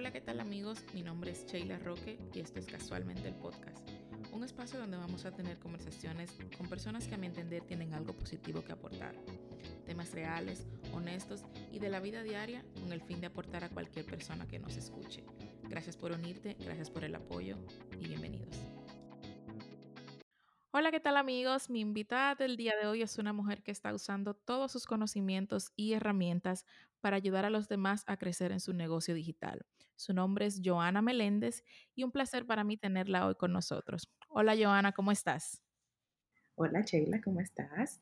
Hola, ¿qué tal amigos? Mi nombre es Sheila Roque y esto es Casualmente el Podcast, un espacio donde vamos a tener conversaciones con personas que a mi entender tienen algo positivo que aportar, temas reales, honestos y de la vida diaria con el fin de aportar a cualquier persona que nos escuche. Gracias por unirte, gracias por el apoyo y bienvenidos. Hola, ¿qué tal amigos? Mi invitada del día de hoy es una mujer que está usando todos sus conocimientos y herramientas para ayudar a los demás a crecer en su negocio digital. Su nombre es Joana Meléndez y un placer para mí tenerla hoy con nosotros. Hola Joana, ¿cómo estás? Hola Sheila, ¿cómo estás?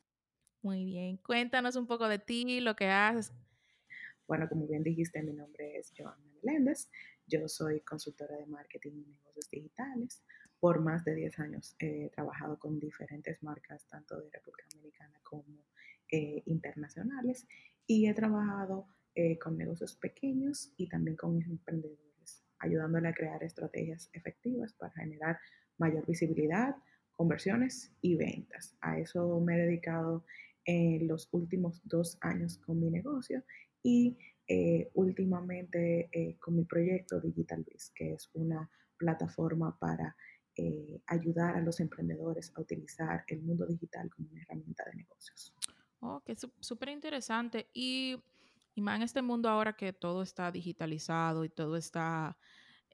Muy bien. Cuéntanos un poco de ti, lo que haces. Bueno, como bien dijiste, mi nombre es Joana Meléndez. Yo soy consultora de marketing y negocios digitales por más de 10 años he trabajado con diferentes marcas, tanto de República Dominicana como eh, internacionales, y he trabajado eh, con negocios pequeños y también con emprendedores, ayudándole a crear estrategias efectivas para generar mayor visibilidad, conversiones y ventas. A eso me he dedicado en los últimos dos años con mi negocio y eh, últimamente con mi proyecto Digital Biz, que es una plataforma para eh, ayudar a los emprendedores a utilizar el mundo digital como una herramienta de negocios. Oh, que súper interesante. Y, y, más en este mundo ahora que todo está digitalizado y todo está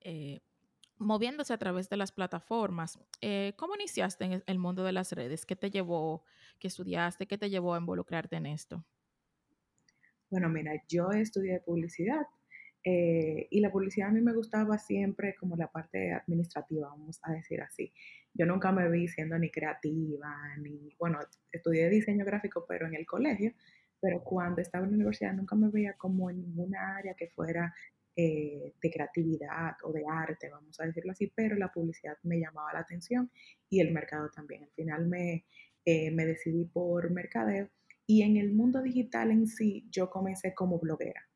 eh, moviéndose a través de las plataformas, eh, ¿cómo iniciaste en el mundo de las redes? ¿Qué te llevó, qué estudiaste, qué te llevó a involucrarte en esto? Bueno, mira, yo estudié publicidad eh, y la publicidad a mí me gustaba siempre como la parte administrativa, vamos a decir así. Yo nunca me vi siendo ni creativa, ni, bueno, estudié diseño gráfico, pero en el colegio, pero cuando estaba en la universidad nunca me veía como en ninguna área que fuera eh, de creatividad o de arte, vamos a decirlo así, pero la publicidad me llamaba la atención y el mercado también. Al final me, eh, me decidí por mercadeo y en el mundo digital en sí yo comencé como bloguera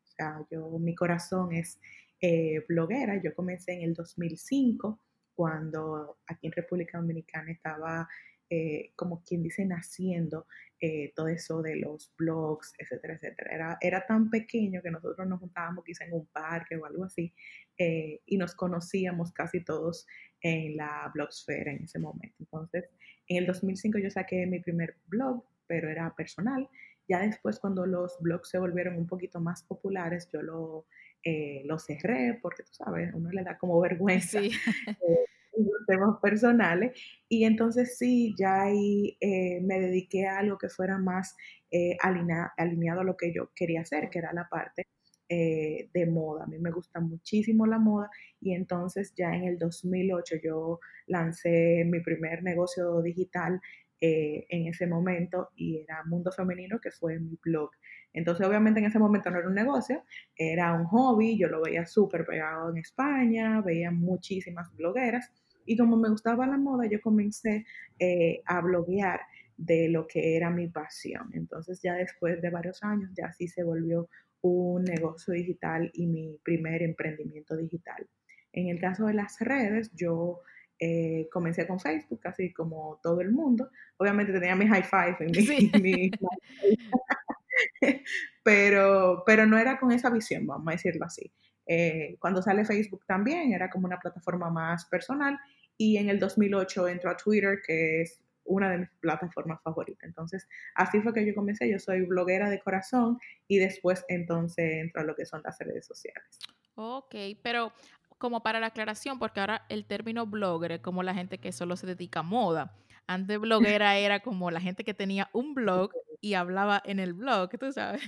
yo, mi corazón es eh, bloguera. Yo comencé en el 2005, cuando aquí en República Dominicana estaba, eh, como quien dice, naciendo eh, todo eso de los blogs, etcétera, etcétera. Era, era tan pequeño que nosotros nos juntábamos quizá en un parque o algo así y nos conocíamos casi todos en la blogosfera en ese momento. Entonces, en el 2005 yo saqué mi primer blog, pero era personal ya después, cuando los blogs se volvieron un poquito más populares, yo lo, eh, lo cerré porque, tú sabes, uno le da como vergüenza sí. Eh, temas personales. Y entonces sí, ya ahí eh, me dediqué a algo que fuera más eh, alineado a lo que yo quería hacer, que era la parte de moda. A mí me gusta muchísimo la moda y entonces ya en el 2008 yo lancé mi primer negocio digital eh, en ese momento y era Mundo Femenino, que fue mi blog. Entonces, obviamente en ese momento no era un negocio, era un hobby, yo lo veía súper pegado en España, veía muchísimas blogueras y como me gustaba la moda, yo comencé eh, a bloguear de lo que era mi pasión. Entonces ya después de varios años, ya así se volvió un negocio digital y mi primer emprendimiento digital. En el caso de las redes, yo eh, comencé con Facebook, así como todo el mundo. Obviamente tenía mi high five en mi, pero, pero no era con esa visión, vamos a decirlo así. Eh, cuando sale Facebook también era como una plataforma más personal y en el 2008 entró a Twitter, que es una de mis plataformas favoritas. Entonces, así fue que yo comencé. Yo soy bloguera de corazón y después entonces entro a lo que son las redes sociales. Ok, pero como para la aclaración, porque ahora el término blogger es como la gente que solo se dedica a moda. Antes bloguera era como la gente que tenía un blog y hablaba en el blog, tú sabes.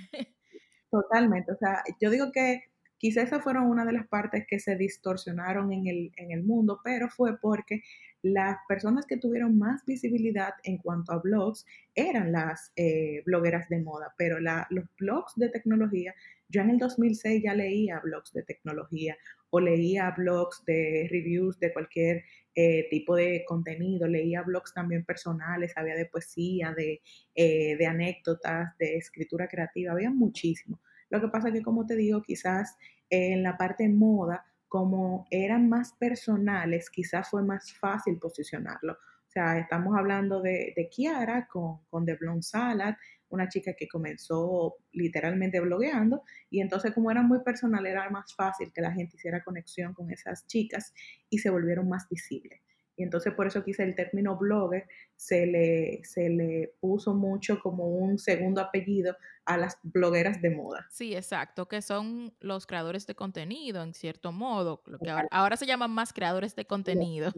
Totalmente, o sea, yo digo que quizás esas fueron una de las partes que se distorsionaron en el, en el mundo, pero fue porque las personas que tuvieron más visibilidad en cuanto a blogs eran las eh, blogueras de moda, pero los blogs de tecnología, yo en el 2006 ya leía blogs de tecnología o leía blogs de reviews de cualquier eh, tipo de contenido, leía blogs también personales, había de poesía, de, eh, de anécdotas, de escritura creativa, había muchísimo. Lo que pasa es que, como te digo, quizás en la parte moda, como eran más personales, quizás fue más fácil posicionarlo. O sea, estamos hablando de, de Kiara con, con The Blonde Salad una chica que comenzó literalmente blogueando y entonces como era muy personal era más fácil que la gente hiciera conexión con esas chicas y se volvieron más visibles. Y entonces por eso quizá el término blogger se le, se le puso mucho como un segundo apellido a las blogueras de moda. Sí, exacto, que son los creadores de contenido, en cierto modo, lo que ahora, ahora se llaman más creadores de contenido.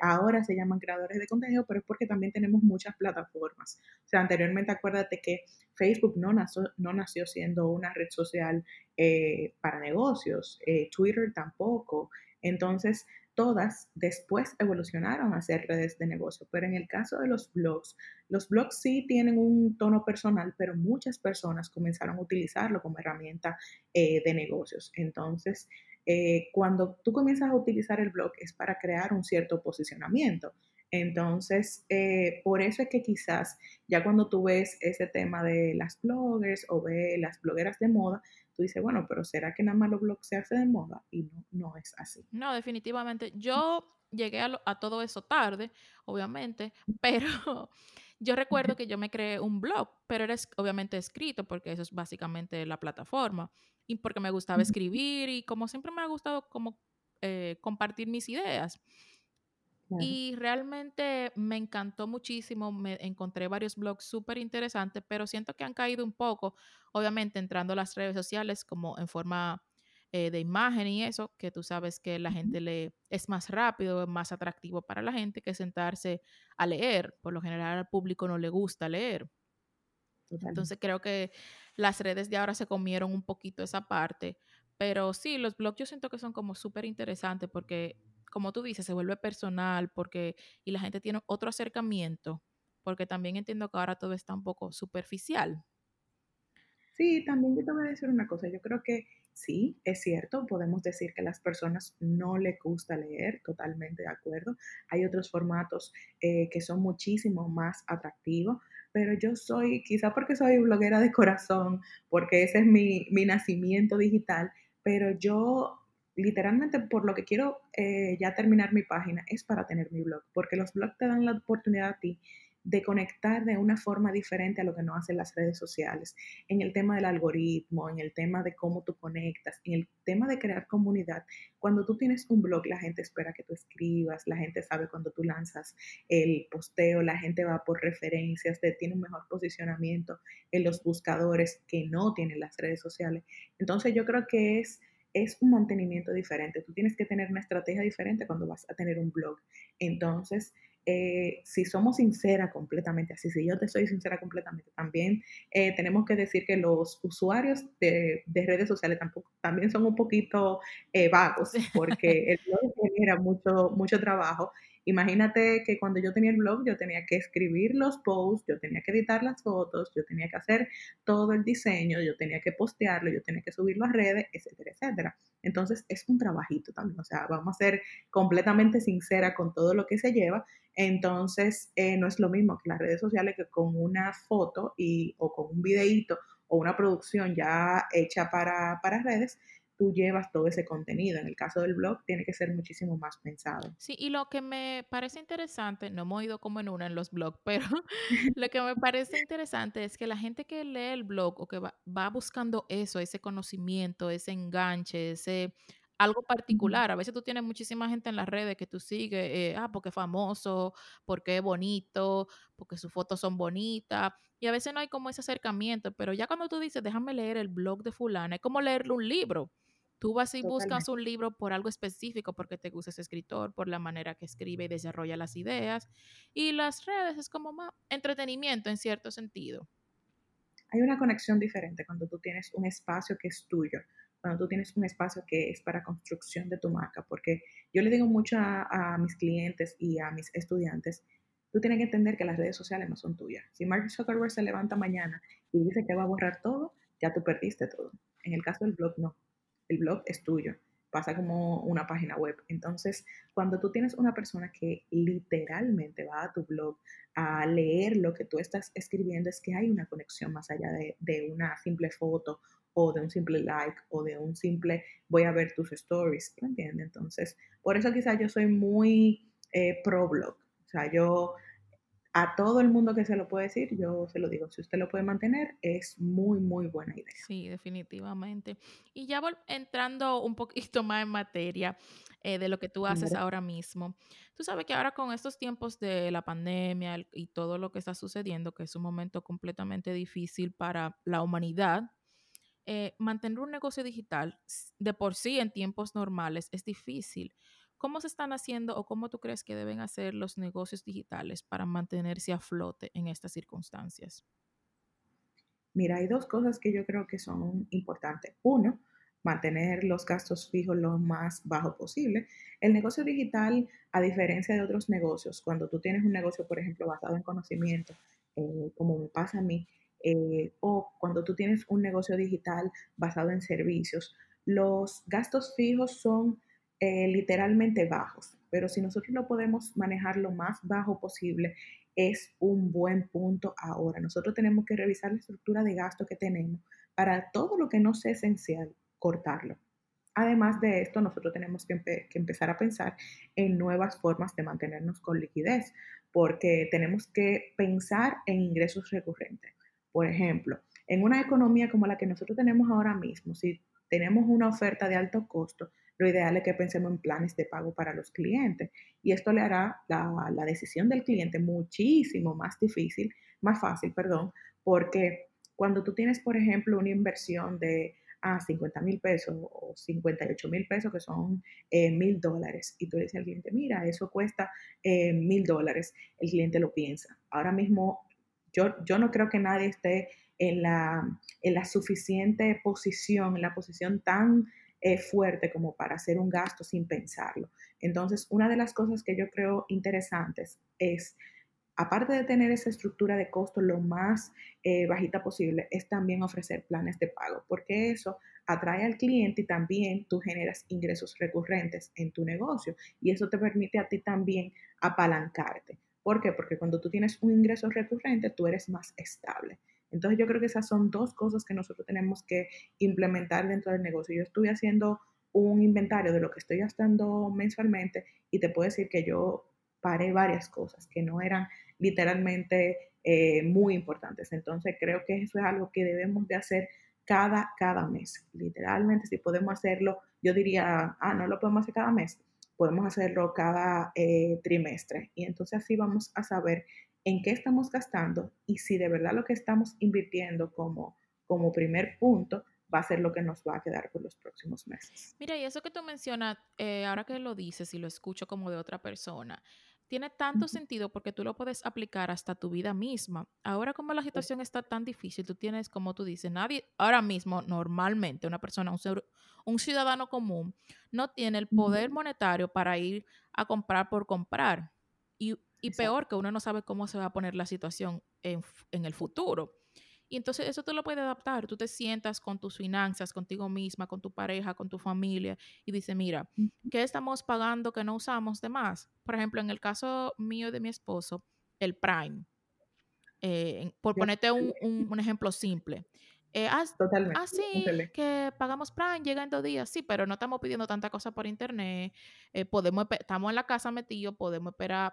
Ahora se llaman creadores de contenido, pero es porque también tenemos muchas plataformas. O sea, anteriormente acuérdate que Facebook no nació, siendo una red social eh, para negocios, eh, Twitter tampoco. Entonces, todas después evolucionaron a ser redes de negocio. Pero en el caso de los blogs, los blogs sí tienen un tono personal, pero muchas personas comenzaron a utilizarlo como herramienta eh, de negocios. Entonces, eh, cuando tú comienzas a utilizar el blog es para crear un cierto posicionamiento. Entonces, eh, por eso es que quizás ya cuando tú ves ese tema de las bloggers o ves las blogueras de moda, tú dices, bueno, pero ¿será que nada más los blogs se hace de moda? Y no, no es así. No, definitivamente. Yo llegué a, a todo eso tarde, obviamente, pero yo recuerdo que yo me creé un blog, pero era obviamente escrito porque eso es básicamente la plataforma y porque me gustaba escribir y como siempre me ha gustado como eh, compartir mis ideas. Y realmente me encantó muchísimo, me encontré varios blogs súper interesantes, pero siento que han caído un poco, obviamente entrando a las redes sociales como en forma eh, de imagen y eso, que tú sabes que la gente le es más rápido, es más atractivo para la gente que sentarse a leer. Por lo general al público no le gusta leer. Entonces creo que las redes de ahora se comieron un poquito esa parte, pero sí, los blogs yo siento que son como súper interesantes porque como tú dices, se vuelve personal porque y la gente tiene otro acercamiento, porque también entiendo que ahora todo está un poco superficial. Sí, también yo te voy a decir una cosa, yo creo que sí, es cierto, podemos decir que a las personas no les gusta leer, totalmente de acuerdo. Hay otros formatos eh, que son muchísimo más atractivos, pero yo soy, quizá porque soy bloguera de corazón, porque ese es mi, mi nacimiento digital, pero yo literalmente por lo que quiero eh, ya terminar mi página es para tener mi blog, porque los blogs te dan la oportunidad a ti de conectar de una forma diferente a lo que no hacen las redes sociales, en el tema del algoritmo, en el tema de cómo tú conectas, en el tema de crear comunidad. Cuando tú tienes un blog, la gente espera que tú escribas, la gente sabe cuando tú lanzas el posteo, la gente va por referencias, te tiene un mejor posicionamiento en los buscadores que no tienen las redes sociales. Entonces yo creo que es es un mantenimiento diferente. Tú tienes que tener una estrategia diferente cuando vas a tener un blog. Entonces, eh, si somos sinceras completamente, así si yo te soy sincera completamente, también eh, tenemos que decir que los usuarios de, redes sociales tampoco, también son un poquito eh, vagos, porque el blog genera mucho, mucho trabajo Imagínate que cuando yo tenía el blog, yo tenía que escribir los posts, yo tenía que editar las fotos, yo tenía que hacer todo el diseño, yo tenía que postearlo, yo tenía que subirlo a redes, etcétera, etcétera. Entonces es un trabajito también, o sea, vamos a ser completamente sincera con todo lo que se lleva. Entonces eh, no es lo mismo que las redes sociales que con una foto y, o con un videíto o una producción ya hecha para, para redes, tú llevas todo ese contenido. En el caso del blog, tiene que ser muchísimo más pensado. Sí, y lo que me parece interesante, no hemos ido como en una en los blogs, pero lo que me parece interesante es que la gente que lee el blog o que va, buscando eso, ese conocimiento, ese enganche, ese algo particular. A veces tú tienes muchísima gente en las redes que tú sigues, eh, ah, porque es famoso, porque es bonito, porque sus fotos son bonitas. Y a veces no hay como ese acercamiento, pero ya cuando tú dices, déjame leer el blog de fulana, es como leerle un libro. Tú vas y buscas un libro por algo específico, porque te gusta ese escritor, por la manera que escribe y desarrolla las ideas. Y las redes es como más entretenimiento en cierto sentido. Hay una conexión diferente cuando tú tienes un espacio que es tuyo, cuando tú tienes un espacio que es para construcción de tu marca, porque yo le digo mucho a, a mis clientes y a mis estudiantes, tú tienes que entender que las redes sociales no son tuyas. Si Mark Zuckerberg se levanta mañana y dice que va a borrar todo, ya tú perdiste todo. En el caso del blog, no el blog es tuyo, pasa como una página web. Entonces, cuando tú tienes una persona que literalmente va a tu blog a leer lo que tú estás escribiendo, es que hay una conexión más allá de, una simple foto o de un simple like o de un simple voy a ver tus stories, ¿me entiendes? Entonces, por eso quizás yo soy muy eh, pro blog. O sea, yo a todo el mundo que se lo puede decir, yo se lo digo, si usted lo puede mantener, es muy, muy buena idea. Sí, definitivamente. Y ya entrando un poquito más en materia eh, de lo que tú haces ahora mismo, tú sabes que ahora con estos tiempos de la pandemia y todo lo que está sucediendo, que es un momento completamente difícil para la humanidad, eh, mantener un negocio digital de por sí en tiempos normales es difícil. ¿Cómo se están haciendo o cómo tú crees que deben hacer los negocios digitales para mantenerse a flote en estas circunstancias? Mira, hay dos cosas que yo creo que son importantes. Uno, mantener los gastos fijos lo más bajo posible. El negocio digital, a diferencia de otros negocios, cuando tú tienes un negocio, por ejemplo, basado en conocimiento, eh, como me pasa a mí, eh, o cuando tú tienes un negocio digital basado en servicios, los gastos fijos son eh, literalmente bajos, pero si nosotros lo podemos manejar lo más bajo posible, es un buen punto ahora. Nosotros tenemos que revisar la estructura de gasto que tenemos para todo lo que no sea esencial, cortarlo. Además de esto, nosotros tenemos que, que, empezar a pensar en nuevas formas de mantenernos con liquidez, porque tenemos que pensar en ingresos recurrentes. Por ejemplo, en una economía como la que nosotros tenemos ahora mismo, si tenemos una oferta de alto costo, lo ideal es que pensemos en planes de pago para los clientes y esto le hará la, decisión del cliente muchísimo más difícil, más fácil, perdón, porque cuando tú tienes, por ejemplo, una inversión de a 50 mil pesos o 58 mil pesos, que son eh, mil dólares, y tú le dices al cliente, mira, eso cuesta eh, mil dólares, el cliente lo piensa. Ahora mismo, yo, yo no creo que nadie esté en la, en la suficiente posición, en la posición tan es fuerte como para hacer un gasto sin pensarlo. Entonces, una de las cosas que yo creo interesantes es, aparte de tener esa estructura de costo lo más eh, bajita posible, es también ofrecer planes de pago, porque eso atrae al cliente y también tú generas ingresos recurrentes en tu negocio y eso te permite a ti también apalancarte. ¿Por qué? Porque cuando tú tienes un ingreso recurrente, tú eres más estable. Entonces yo creo que esas son dos cosas que nosotros tenemos que implementar dentro del negocio. Yo estuve haciendo un inventario de lo que estoy gastando mensualmente y te puedo decir que yo paré varias cosas que no eran literalmente eh, muy importantes. Entonces creo que eso es algo que debemos de hacer cada, cada mes. Literalmente, si podemos hacerlo, yo diría, ah, no lo podemos hacer cada mes, podemos hacerlo cada eh, trimestre. Y entonces así vamos a saber en qué estamos gastando y si de verdad lo que estamos invirtiendo como, como primer punto va a ser lo que nos va a quedar por los próximos meses. Mira, y eso que tú mencionas, eh, ahora que lo dices y lo escucho como de otra persona, tiene tanto sentido porque tú lo puedes aplicar hasta tu vida misma. Ahora como la situación está tan difícil, tú tienes, como tú dices, nadie, ahora mismo normalmente una persona, un, un ciudadano común, no tiene el poder monetario para ir a comprar por comprar. Y y peor, que uno no sabe cómo se va a poner la situación en, el futuro. Y entonces eso tú lo puedes adaptar. Tú te sientas con tus finanzas, contigo misma, con tu pareja, con tu familia y dices, mira, ¿qué estamos pagando que no usamos de más? Por ejemplo, en el caso mío de mi esposo, el Prime. Eh, por ponerte un, un, ejemplo simple. Eh, Totalmente. Así ah, que pagamos Prime, llega en dos días, sí, pero no estamos pidiendo tanta cosa por internet. Eh, podemos, estamos en la casa metidos, podemos esperar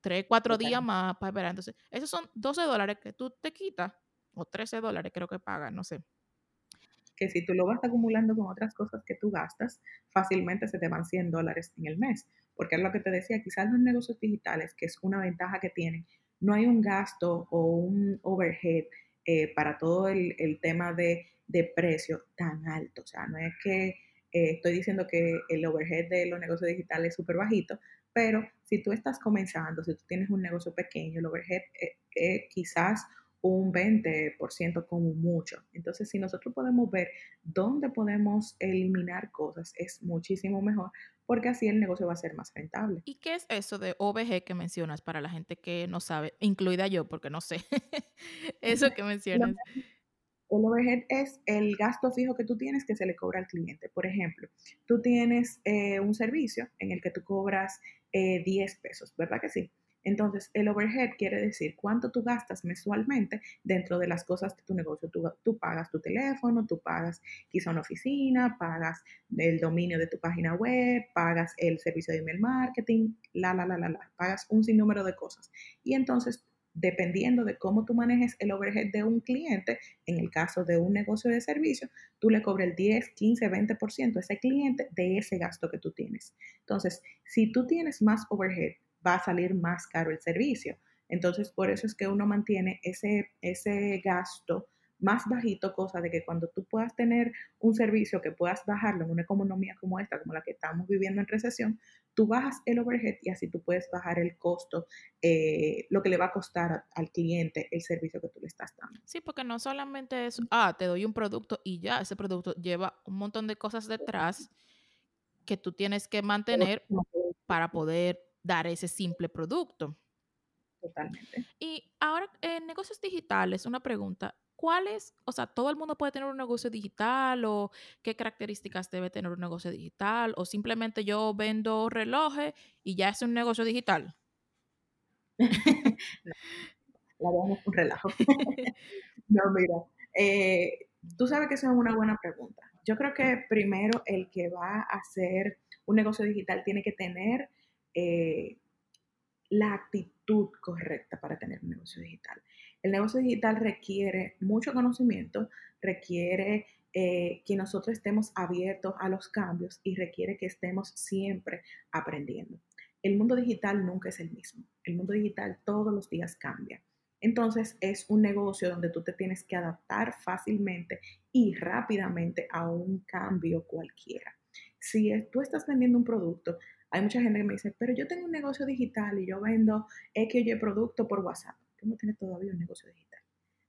tres, cuatro días más para esperar. Entonces, esos son 12 dólares que tú te quitas, o 13 dólares creo que pagas, no sé. Que si tú lo vas acumulando con otras cosas que tú gastas, fácilmente se te van 100 dólares en el mes. Porque es lo que te decía, quizás los negocios digitales, que es una ventaja que tienen, no hay un gasto o un overhead eh, para todo el, el tema de, de, precio tan alto. O sea, no es que eh, estoy diciendo que el overhead de los negocios digitales es súper bajito, pero si tú estás comenzando, si tú tienes un negocio pequeño, el overhead es, quizás un 20% como mucho. Entonces, si nosotros podemos ver dónde podemos eliminar cosas, es muchísimo mejor porque así el negocio va a ser más rentable. ¿Y qué es eso de OVG que mencionas para la gente que no sabe, incluida yo, porque no sé eso que mencionas? El overhead es el gasto fijo que tú tienes que se le cobra al cliente. Por ejemplo, tú tienes eh, un servicio en el que tú cobras 10 eh, pesos, ¿verdad que sí? Entonces, el overhead quiere decir cuánto tú gastas mensualmente dentro de las cosas de tu negocio. Tú, tú, pagas tu teléfono, tú pagas quizá una oficina, pagas el dominio de tu página web, pagas el servicio de email marketing, la, la, la, la, la, pagas un sinnúmero de cosas. Y entonces dependiendo de cómo tú manejes el overhead de un cliente, en el caso de un negocio de servicio, tú le cobras el 10, 15, 20% a ese cliente de ese gasto que tú tienes. Entonces, si tú tienes más overhead, va a salir más caro el servicio. Entonces, por eso es que uno mantiene ese, ese gasto más bajito, cosa de que cuando tú puedas tener un servicio que puedas bajarlo en una economía como esta, como la que estamos viviendo en recesión, tú bajas el overhead y así tú puedes bajar el costo, eh, lo que le va a costar al cliente el servicio que tú le estás dando. Sí, porque no solamente es, ah, te doy un producto y ya, ese producto lleva un montón de cosas detrás que tú tienes que mantener para poder dar ese simple producto. Totalmente. Y ahora, en negocios digitales, una pregunta. ¿Cuáles, o sea, todo el mundo puede tener un negocio digital o qué características debe tener un negocio digital o simplemente yo vendo relojes y ya es un negocio digital? la verdad es un relajo. no, mira, eh, tú sabes que esa es una buena pregunta. Yo creo que primero el que va a hacer un negocio digital tiene que tener eh, la actitud correcta para tener un negocio digital. El negocio digital requiere mucho conocimiento, requiere eh, que nosotros estemos abiertos a los cambios y requiere que estemos siempre aprendiendo. El mundo digital nunca es el mismo. El mundo digital todos los días cambia. Entonces es un negocio donde tú te tienes que adaptar fácilmente y rápidamente a un cambio cualquiera. Si tú estás vendiendo un producto, hay mucha gente que me dice, pero yo tengo un negocio digital y yo vendo X o Y producto por WhatsApp tú no tienes todavía un negocio digital.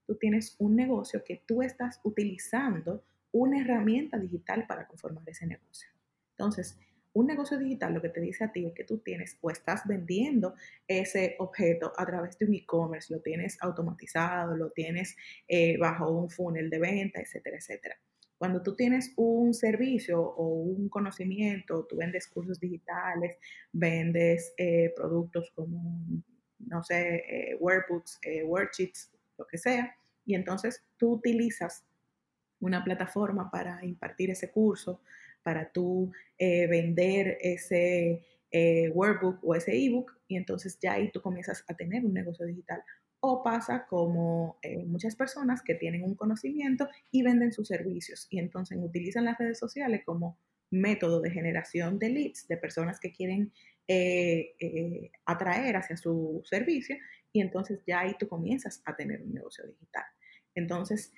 Tú tienes un negocio que tú estás utilizando una herramienta digital para conformar ese negocio. Entonces, un negocio digital lo que te dice a ti es que tú tienes o estás vendiendo ese objeto a través de un e-commerce, lo tienes automatizado, lo tienes eh, bajo un funnel de venta, etcétera, etcétera. Cuando tú tienes un servicio o un conocimiento, tú vendes cursos digitales, vendes eh, productos como no sé, eh, workbooks, eh, worksheets, lo que sea, y entonces tú utilizas una plataforma para impartir ese curso, para tú eh, vender ese workbook o ese ebook, y entonces ya ahí tú comienzas a tener un negocio digital. O pasa como muchas personas que tienen un conocimiento y venden sus servicios y entonces utilizan las redes sociales como método de generación de leads de personas que quieren eh, eh, atraer hacia su servicio y entonces ya ahí tú comienzas a tener un negocio digital. Entonces,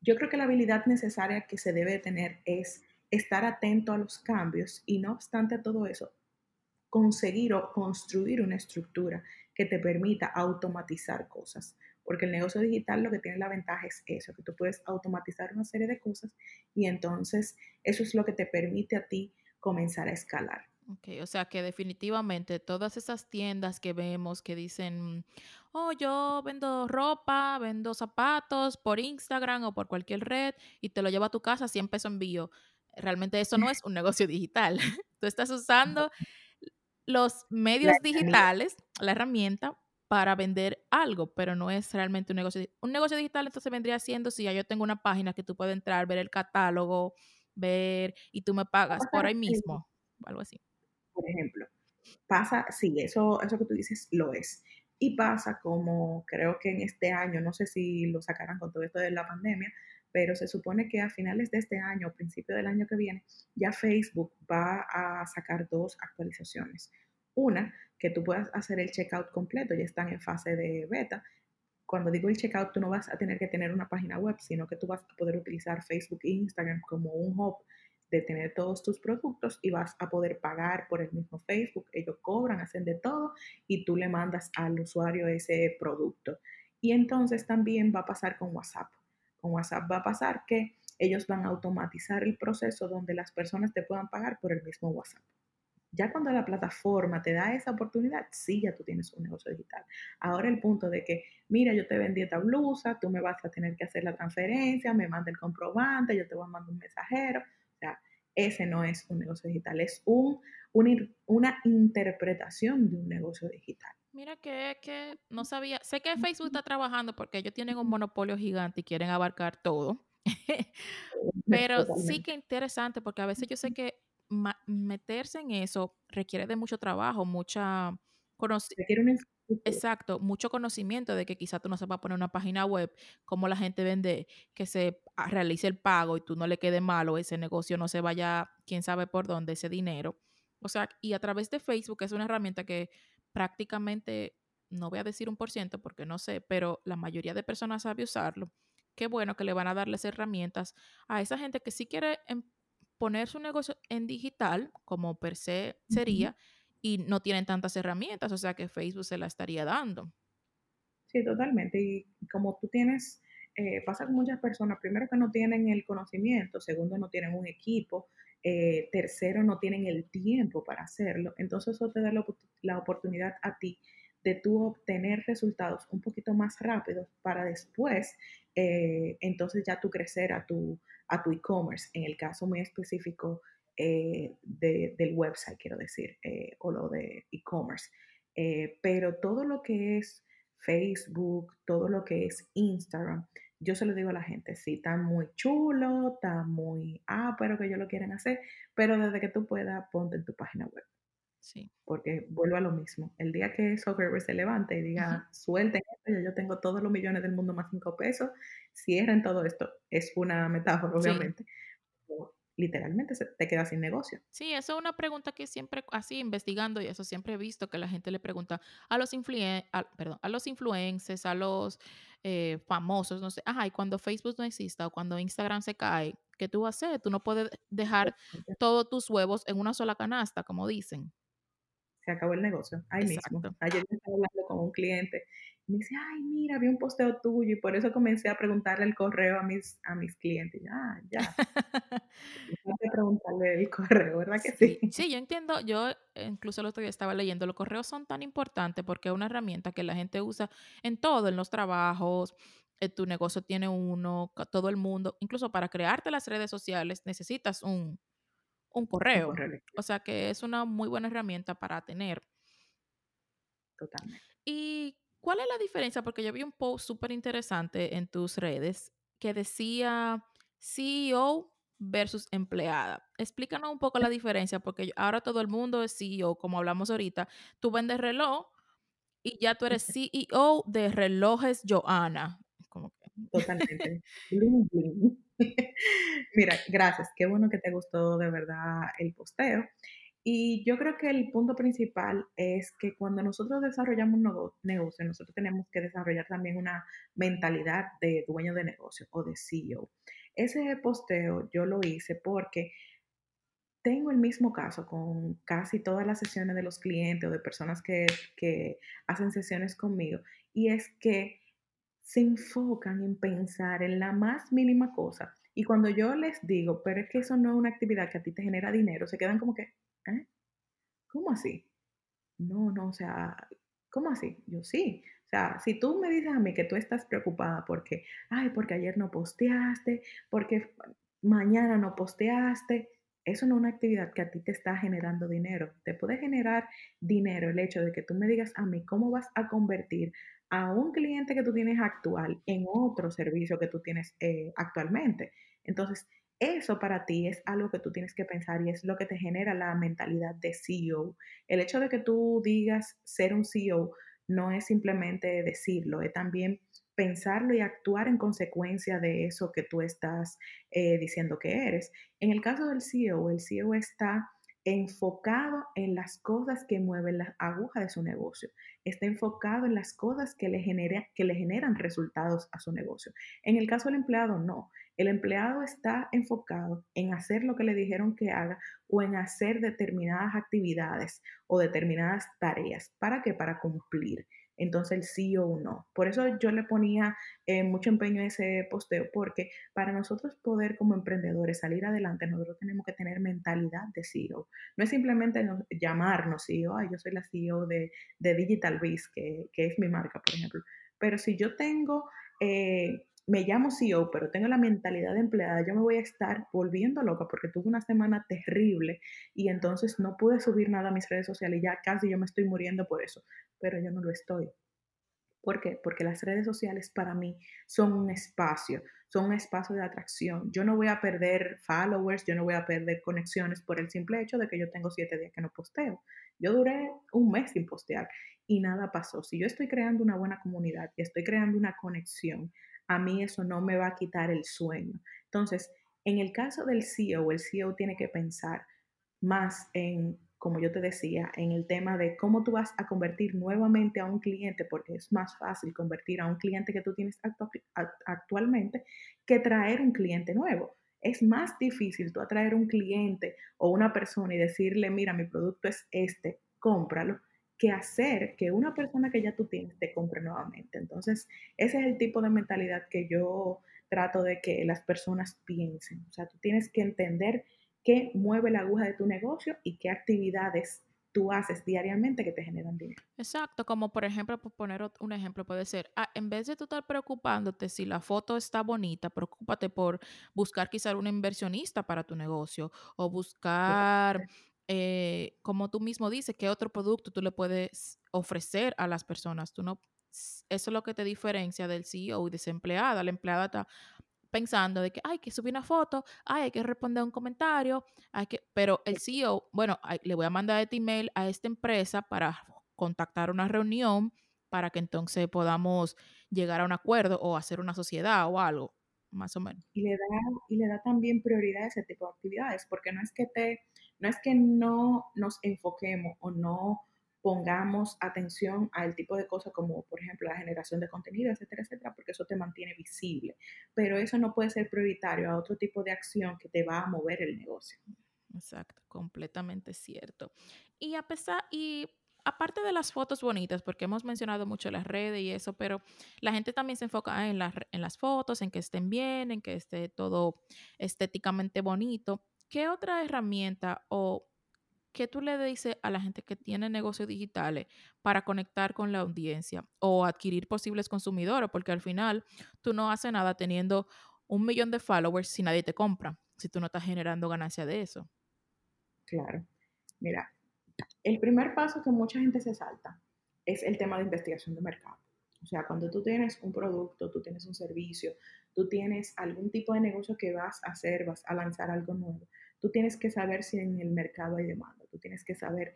yo creo que la habilidad necesaria que se debe tener es estar atento a los cambios y no obstante todo eso, conseguir o construir una estructura que te permita automatizar cosas. Porque el negocio digital lo que tiene la ventaja es eso, que tú puedes automatizar una serie de cosas y entonces eso es lo que te permite a ti comenzar a escalar. Ok, o sea que definitivamente todas esas tiendas que vemos que dicen, oh, yo vendo ropa, vendo zapatos por Instagram o por cualquier red y te lo llevo a tu casa 100 pesos envío. Realmente eso no es un negocio digital. Tú estás usando los medios digitales, la herramienta para vender algo, pero no es realmente un negocio. Un negocio digital entonces vendría siendo si ya yo tengo una página que tú puedes entrar, ver el catálogo, ver y tú me pagas por ahí mismo, algo así por ejemplo. Pasa, sí, eso, eso que tú dices lo es. Y pasa como creo que en este año, no sé si lo sacarán con todo esto de la pandemia, pero se supone que a finales de este año, principio del año que viene, ya Facebook va a sacar dos actualizaciones. Una, que tú puedas hacer el checkout completo, ya están en fase de beta. Cuando digo el checkout, tú no vas a tener que tener una página web, sino que tú vas a poder utilizar Facebook e Instagram como un hub de tener todos tus productos y vas a poder pagar por el mismo Facebook. Ellos cobran, hacen de todo y tú le mandas al usuario ese producto. Y entonces también va a pasar con WhatsApp. Con WhatsApp va a pasar que ellos van a automatizar el proceso donde las personas te puedan pagar por el mismo WhatsApp. Ya cuando la plataforma te da esa oportunidad, sí, ya tú tienes un negocio digital. Ahora el punto de que, mira, yo te vendí esta blusa, tú me vas a tener que hacer la transferencia, me manda el comprobante, yo te voy a mandar un mensajero ese no es un negocio digital, es un, una, interpretación de un negocio digital. Mira que, que no sabía, sé que Facebook está trabajando porque ellos tienen un monopolio gigante y quieren abarcar todo, pero sí que interesante porque a veces yo sé que meterse en eso requiere de mucho trabajo, mucha Exacto, mucho conocimiento de que quizá tú no sepas poner una página web, cómo la gente vende, que se ah, realice el pago y tú no le quede malo, ese negocio no se vaya, quién sabe por dónde, ese dinero. O sea, y a través de Facebook es una herramienta que prácticamente, no voy a decir un por ciento porque no sé, pero la mayoría de personas sabe usarlo. Qué bueno que le van a darles herramientas a esa gente que sí quiere em, poner su negocio en digital, como per se sería, y no tienen tantas herramientas, o sea que Facebook se la estaría dando. Sí, totalmente. Y como tú tienes, eh, pasa con muchas personas, primero que no tienen el conocimiento, segundo no tienen un equipo, eh, tercero no tienen el tiempo para hacerlo. Entonces eso te da la, oportunidad a ti de tú obtener resultados un poquito más rápidos para después, eh, entonces ya tú crecer a tu a tu e-commerce, en el caso muy específico eh, del website, quiero decir, eh, o lo de e-commerce. Eh, pero todo lo que es Facebook, todo lo que es Instagram, yo se lo digo a la gente, sí, está muy chulo, está muy, ah, pero que ellos lo quieren hacer, pero desde que tú puedas, ponte en tu página web. Sí. Porque vuelvo a lo mismo. El día que Zuckerberg se levante y diga, suelten esto, yo tengo todos los millones del mundo más cinco pesos, cierren todo esto. Es una metáfora, obviamente literalmente se te queda sin negocio. Sí, eso es una pregunta que siempre, así investigando y eso siempre he visto que la gente le pregunta a los, influen perdón, a los influencers, a los eh, famosos, no sé, ajá, y cuando Facebook no exista o cuando Instagram se cae, ¿qué tú vas a hacer? Tú no puedes dejar todos tus huevos en una sola canasta, como dicen. Se acabó el negocio, ahí mismo. Ayer estaba hablando con un cliente me dice, ay, mira, vi un posteo tuyo y por eso comencé a preguntarle el correo a mis, a mis clientes. Ah, ya. que preguntarle el correo, ¿verdad que sí? sí? yo entiendo. Yo incluso el otro día estaba leyendo, los correos son tan importantes porque es una herramienta que la gente usa en todo, en los trabajos, en tu negocio tiene uno, todo el mundo, incluso para crearte las redes sociales necesitas un, un correo. Un correo o sea que es una muy buena herramienta para tener. Totalmente. ¿Y ¿Cuál es la diferencia? Porque yo vi un post súper interesante en tus redes que decía CEO versus empleada. Explícanos un poco la diferencia, porque ahora todo el mundo es CEO, como hablamos ahorita. Tú vendes reloj y ya tú eres CEO de relojes Joana. Totalmente. Mira, gracias. Qué bueno que te gustó de verdad el posteo. Y yo creo que el punto principal es que cuando nosotros desarrollamos un negocio, nosotros tenemos que desarrollar también una mentalidad de dueño de negocio o de CEO. Ese posteo yo lo hice porque tengo el mismo caso con casi todas las sesiones de los clientes o de personas que, que hacen sesiones conmigo, y es que se enfocan en pensar en la más mínima cosa. Y cuando yo les digo, pero es que eso no es una actividad que a ti te genera dinero, se quedan como que, ¿eh? ¿Cómo así? No, no, o sea, ¿cómo así? Yo sí. O sea, si tú me dices a mí que tú estás preocupada porque, ay, porque ayer no posteaste, porque mañana no posteaste, eso no es una actividad que a ti te está generando dinero. Te puede generar dinero el hecho de que tú me digas a mí cómo vas a convertir a un cliente que tú tienes actual en otro servicio que tú tienes eh, actualmente. Entonces, eso para ti es algo que tú tienes que pensar y es lo que te genera la mentalidad de CEO. El hecho de que tú digas ser un CEO no es simplemente decirlo, es también pensarlo y actuar en consecuencia de eso que tú estás eh, diciendo que eres. En el caso del CEO, el CEO está enfocado en las cosas que mueven la aguja de su negocio, está enfocado en las cosas que le, que le generan resultados a su negocio. En el caso del empleado, no. El empleado está enfocado en hacer lo que le dijeron que haga o en hacer determinadas actividades o determinadas tareas. ¿Para qué? Para cumplir. Entonces el CEO no. Por eso yo le ponía eh, mucho empeño a ese posteo, porque para nosotros poder como emprendedores salir adelante, nosotros tenemos que tener mentalidad de CEO. No es simplemente llamarnos CEO, yo soy la CEO de, de Digital Biz, que, que, es mi marca, por ejemplo. Pero si yo tengo eh, me llamo CEO, pero tengo la mentalidad de empleada, yo me voy a estar volviendo loca porque tuve una semana terrible y entonces no pude subir nada a mis redes sociales y ya casi yo me estoy muriendo por eso, pero yo no lo estoy. ¿Por qué? Porque las redes sociales para mí son un espacio, son un espacio de atracción. Yo no voy a perder followers, yo no voy a perder conexiones por el simple hecho de que yo tengo siete días que no posteo. Yo duré un mes sin postear y nada pasó. Si yo estoy creando una buena comunidad y estoy creando una conexión, a mí eso no me va a quitar el sueño. Entonces, en el caso del CEO, el CEO tiene que pensar más en como yo te decía, en el tema de cómo tú vas a convertir nuevamente a un cliente, porque es más fácil convertir a un cliente que tú tienes actualmente que traer un cliente nuevo. Es más difícil tú atraer un cliente o una persona y decirle, mira, mi producto es este, cómpralo, que hacer que una persona que ya tú tienes te compre nuevamente. Entonces, ese es el tipo de mentalidad que yo trato de que las personas piensen. O sea, tú tienes que entender qué mueve la aguja de tu negocio y qué actividades tú haces diariamente que te generan dinero. Exacto, como por ejemplo, por poner un ejemplo, puede ser, ah, en vez de tú estar preocupándote si la foto está bonita, preocúpate por buscar quizá un inversionista para tu negocio o buscar, eh, como tú mismo dices, qué otro producto tú le puedes ofrecer a las personas. Tú no, eso es lo que te diferencia del CEO y desempleada. La empleada está pensando de que hay que subir una foto, hay que responder un comentario, hay que, pero el CEO, bueno, le voy a mandar este email a esta empresa para contactar una reunión para que entonces podamos llegar a un acuerdo o hacer una sociedad o algo, más o menos. Y le da, y le da también prioridad a ese tipo de actividades, porque no es que te, no es que no nos enfoquemos o no pongamos atención al tipo de cosas como, por ejemplo, la generación de contenido, etcétera, etcétera, porque eso te mantiene visible. Pero eso no puede ser prioritario a otro tipo de acción que te va a mover el negocio. Exacto, completamente cierto. Y a pesar, y aparte de las fotos bonitas, porque hemos mencionado mucho las redes y eso, pero la gente también se enfoca en, en las fotos, en que estén bien, en que esté todo estéticamente bonito. ¿Qué otra herramienta o ¿qué tú le dices a la gente que tiene negocios digitales para conectar con la audiencia o adquirir posibles consumidores? Porque al final tú no haces nada teniendo un millón de followers si nadie te compra, si tú no estás generando ganancia de eso. Claro. Mira, el primer paso que mucha gente se salta es el tema de investigación de mercado. O sea, cuando tú tienes un producto, tú tienes un servicio, tú tienes algún tipo de negocio que vas a hacer, vas a lanzar algo nuevo, tú tienes que saber si en el mercado hay demanda, tú tienes que saber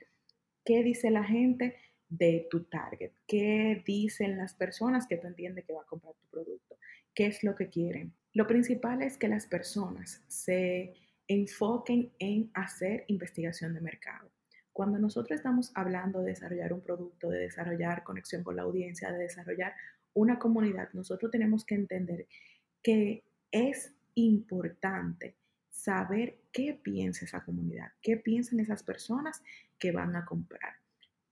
qué dice la gente de tu target, qué dicen las personas que tú entiendes que va a comprar tu producto, qué es lo que quieren. Lo principal es que las personas se enfoquen en hacer investigación de mercado. Cuando nosotros estamos hablando de desarrollar un producto, de desarrollar conexión con la audiencia, de desarrollar una comunidad, nosotros tenemos que entender que es importante saber qué piensa esa comunidad, qué piensan esas personas que van a comprar,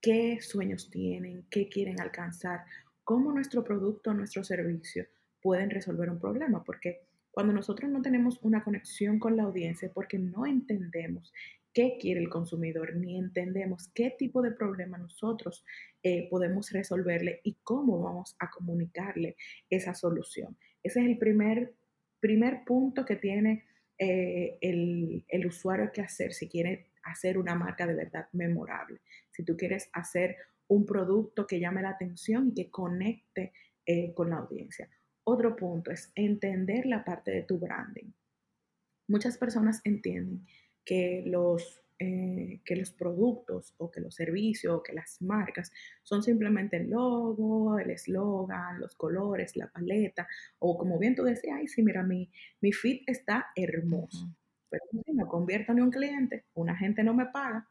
qué sueños tienen, qué quieren alcanzar, cómo nuestro producto, nuestro servicio pueden resolver un problema, porque cuando nosotros no tenemos una conexión con la audiencia, porque no entendemos qué quiere el consumidor, ni entendemos qué tipo de problema nosotros eh, podemos resolverle y cómo vamos a comunicarle esa solución. Ese es el primer, primer punto que tiene eh, el, el, usuario que hacer si quiere hacer una marca de verdad memorable. Si tú quieres hacer un producto que llame la atención y que conecte eh, con la audiencia. Otro punto es entender la parte de tu branding. Muchas personas entienden que los eh, que los productos o que los servicios o que las marcas son simplemente el logo, el eslogan, los colores, la paleta, o como bien tú decías, ay, sí, mira, mi, mi feed está hermoso. Pero si no convierto en un cliente, una gente no me paga,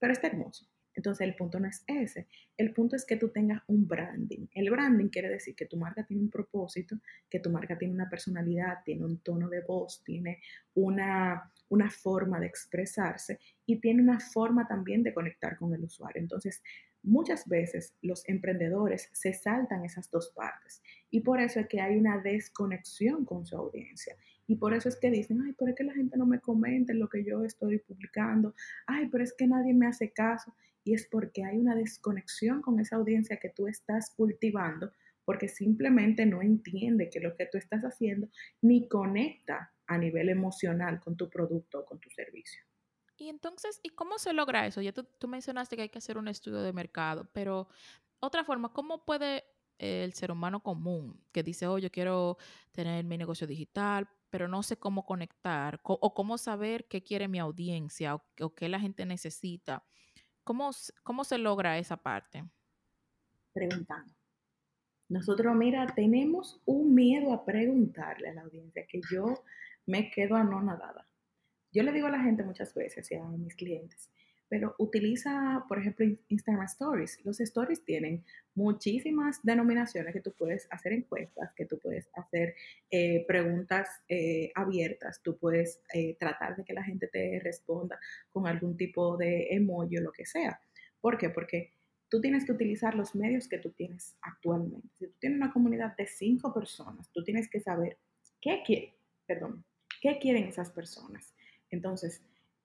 pero está hermoso. Entonces el punto no es ese, el punto es que tú tengas un branding. El branding quiere decir que tu marca tiene un propósito, que tu marca tiene una personalidad, tiene un tono de voz, tiene una, una forma de expresarse y tiene una forma también de conectar con el usuario. Entonces, muchas veces los emprendedores se saltan esas dos partes y por eso es que hay una desconexión con su audiencia. Y por eso es que dicen, ay, pero es que la gente no me comenta lo que yo estoy publicando, ay, pero es que nadie me hace caso y es porque hay una desconexión con esa audiencia que tú estás cultivando porque simplemente no entiende que lo que tú estás haciendo ni conecta a nivel emocional con tu producto o con tu servicio. Y entonces, ¿y cómo se logra eso? Ya tú, mencionaste que hay que hacer un estudio de mercado, pero otra forma, ¿cómo puede el ser humano común que dice, oh, yo quiero tener mi negocio digital, pero no sé cómo conectar o cómo saber qué quiere mi audiencia o, qué la gente necesita. ¿Cómo, ¿Cómo se logra esa parte? Preguntando. Nosotros, mira, tenemos un miedo a preguntarle a la audiencia que yo me quedo anonadada. Yo le digo a la gente muchas veces y a mis clientes, pero utiliza, por ejemplo, Instagram Stories. Los stories tienen muchísimas denominaciones que tú puedes hacer encuestas, que tú puedes hacer eh, preguntas eh, abiertas, tú puedes eh, tratar de que la gente te responda con algún tipo de emoji o lo que sea. ¿Por qué? Porque tú tienes que utilizar los medios que tú tienes actualmente. Si tú tienes una comunidad de cinco personas, tú tienes que saber qué quieren, perdón, qué quieren esas personas. Entonces,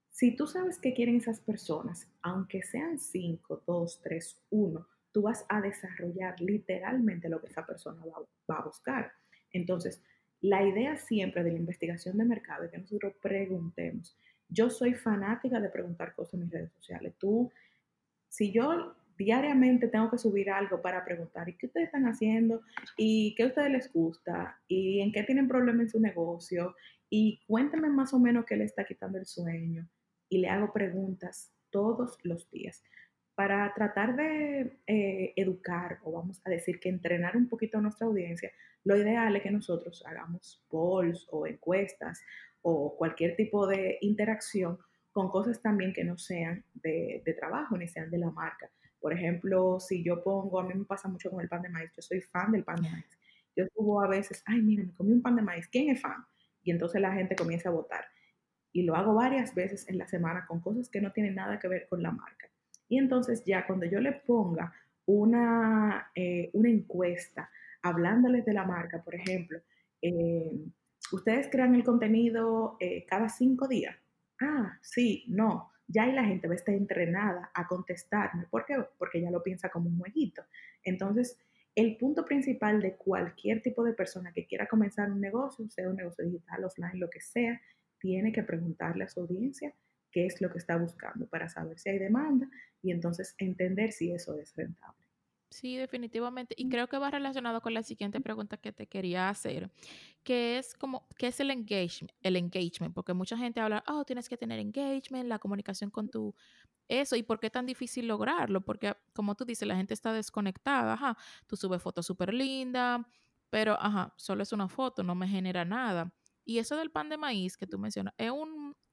si tú sabes qué quieren esas personas, aunque sean 5, 2, 3, 1, tú vas a desarrollar literalmente lo que esa persona va, a buscar. Entonces, la idea siempre de la investigación de mercado es que nosotros preguntemos. Yo soy fanática de preguntar cosas en mis redes sociales. Tú, si yo diariamente tengo que subir algo para preguntar, ¿y qué ustedes están haciendo? ¿Y qué a ustedes les gusta? ¿Y en qué tienen problemas en su negocio? Y cuéntenme más o menos qué le está quitando el sueño y le hago preguntas todos los días para tratar de eh, educar o vamos a decir que entrenar un poquito a nuestra audiencia, lo ideal es que nosotros hagamos polls o encuestas o cualquier tipo de interacción con cosas también que no sean de, trabajo ni sean de la marca. Por ejemplo, si yo pongo, a mí me pasa mucho con el pan de maíz, yo soy fan del pan de maíz. Yo subo a veces, ay, mira, me comí un pan de maíz, ¿quién es fan? Y entonces la gente comienza a votar y lo hago varias veces en la semana con cosas que no tienen nada que ver con la marca. Y entonces ya cuando yo le ponga una, eh, una encuesta hablándoles de la marca, por ejemplo, eh, ustedes crean el contenido eh, cada cinco días. Ah, sí, no. Ya ahí la gente va a estar entrenada a contestarme. ¿Por qué? Porque ya lo piensa como un jueguito. Entonces, el punto principal de cualquier tipo de persona que quiera comenzar un negocio, sea un negocio digital, offline, lo que sea, tiene que preguntarle a su audiencia qué es lo que está buscando para saber si hay demanda y entonces entender si eso es rentable. Sí, definitivamente. Y creo que va relacionado con la siguiente pregunta que te quería hacer, que es como, ¿qué es el engagement? El engagement, porque mucha gente habla, oh, tienes que tener engagement, la comunicación con tu, eso, ¿y por qué es tan difícil lograrlo? Porque, como tú dices, la gente está desconectada, ajá, tú subes fotos súper lindas, pero, ajá, solo es una foto, no me genera nada. Y eso del pan de maíz que tú mencionas es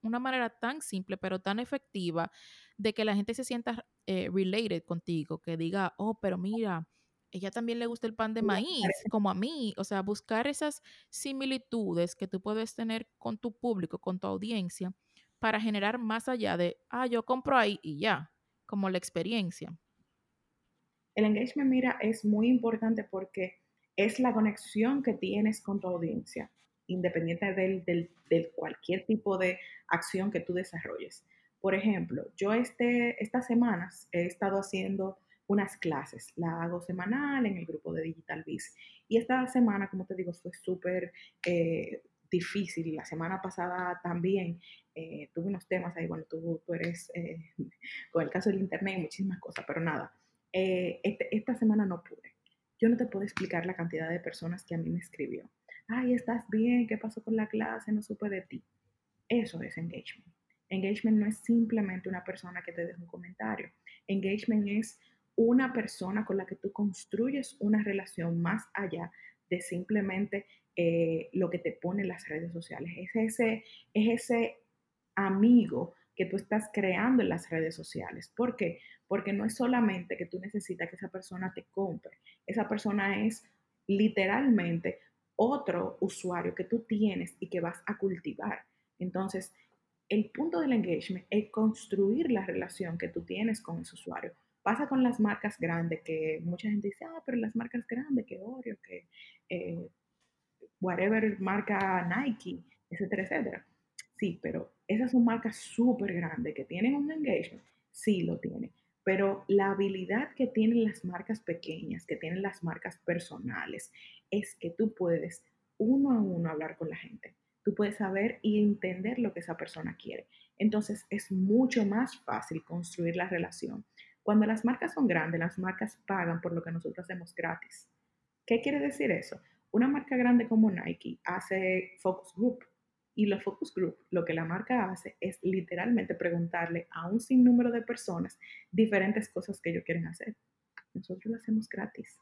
una manera tan simple pero tan efectiva de que la gente se sienta eh, related contigo, que diga, oh, pero mira, ella también le gusta el pan de maíz, como a mí. O sea, buscar esas similitudes que tú puedes tener con tu público, con tu audiencia, para generar más allá de, ah, yo compro ahí y ya, como la experiencia. El engagement, mira, es muy importante porque es la conexión que tienes con tu audiencia independiente del, del, cualquier tipo de acción que tú desarrolles. Por ejemplo, yo este, estas semanas he estado haciendo unas clases, la hago semanal en el grupo de Digital Biz. Y esta semana, como te digo, fue súper eh, difícil. La semana pasada también eh, tuve unos temas ahí, bueno, tú, tú eres eh, con el caso del Internet y muchísimas cosas, pero nada, este, esta semana no pude. Yo no te puedo explicar la cantidad de personas que a mí me escribió ay, estás bien, ¿qué pasó con la clase? No supe de ti. Eso es engagement. Engagement no es simplemente una persona que te deja un comentario. Engagement es una persona con la que tú construyes una relación más allá de simplemente eh, lo que te pone en las redes sociales. Es ese, es ese amigo que tú estás creando en las redes sociales. ¿Por qué? Porque no es solamente que tú necesitas que esa persona te compre. Esa persona es literalmente otro usuario que tú tienes y que vas a cultivar. Entonces, el punto del engagement es construir la relación que tú tienes con ese usuario. Pasa con las marcas grandes, que mucha gente dice, ah, pero las marcas grandes, que Oreo, que eh, whatever marca Nike, etcétera, etcétera. Sí, pero esas son marcas súper grandes que tienen un engagement. Sí, lo tienen. Pero la habilidad que tienen las marcas pequeñas, que tienen las marcas personales, es que tú puedes uno a uno hablar con la gente. Tú puedes saber y entender lo que esa persona quiere. Entonces es mucho más fácil construir la relación. Cuando las marcas son grandes, las marcas pagan por lo que nosotros hacemos gratis. ¿Qué quiere decir eso? Una marca grande como Nike hace focus group y los focus group lo que la marca hace es literalmente preguntarle a un sinnúmero de personas diferentes cosas que ellos quieren hacer. Nosotros lo hacemos gratis.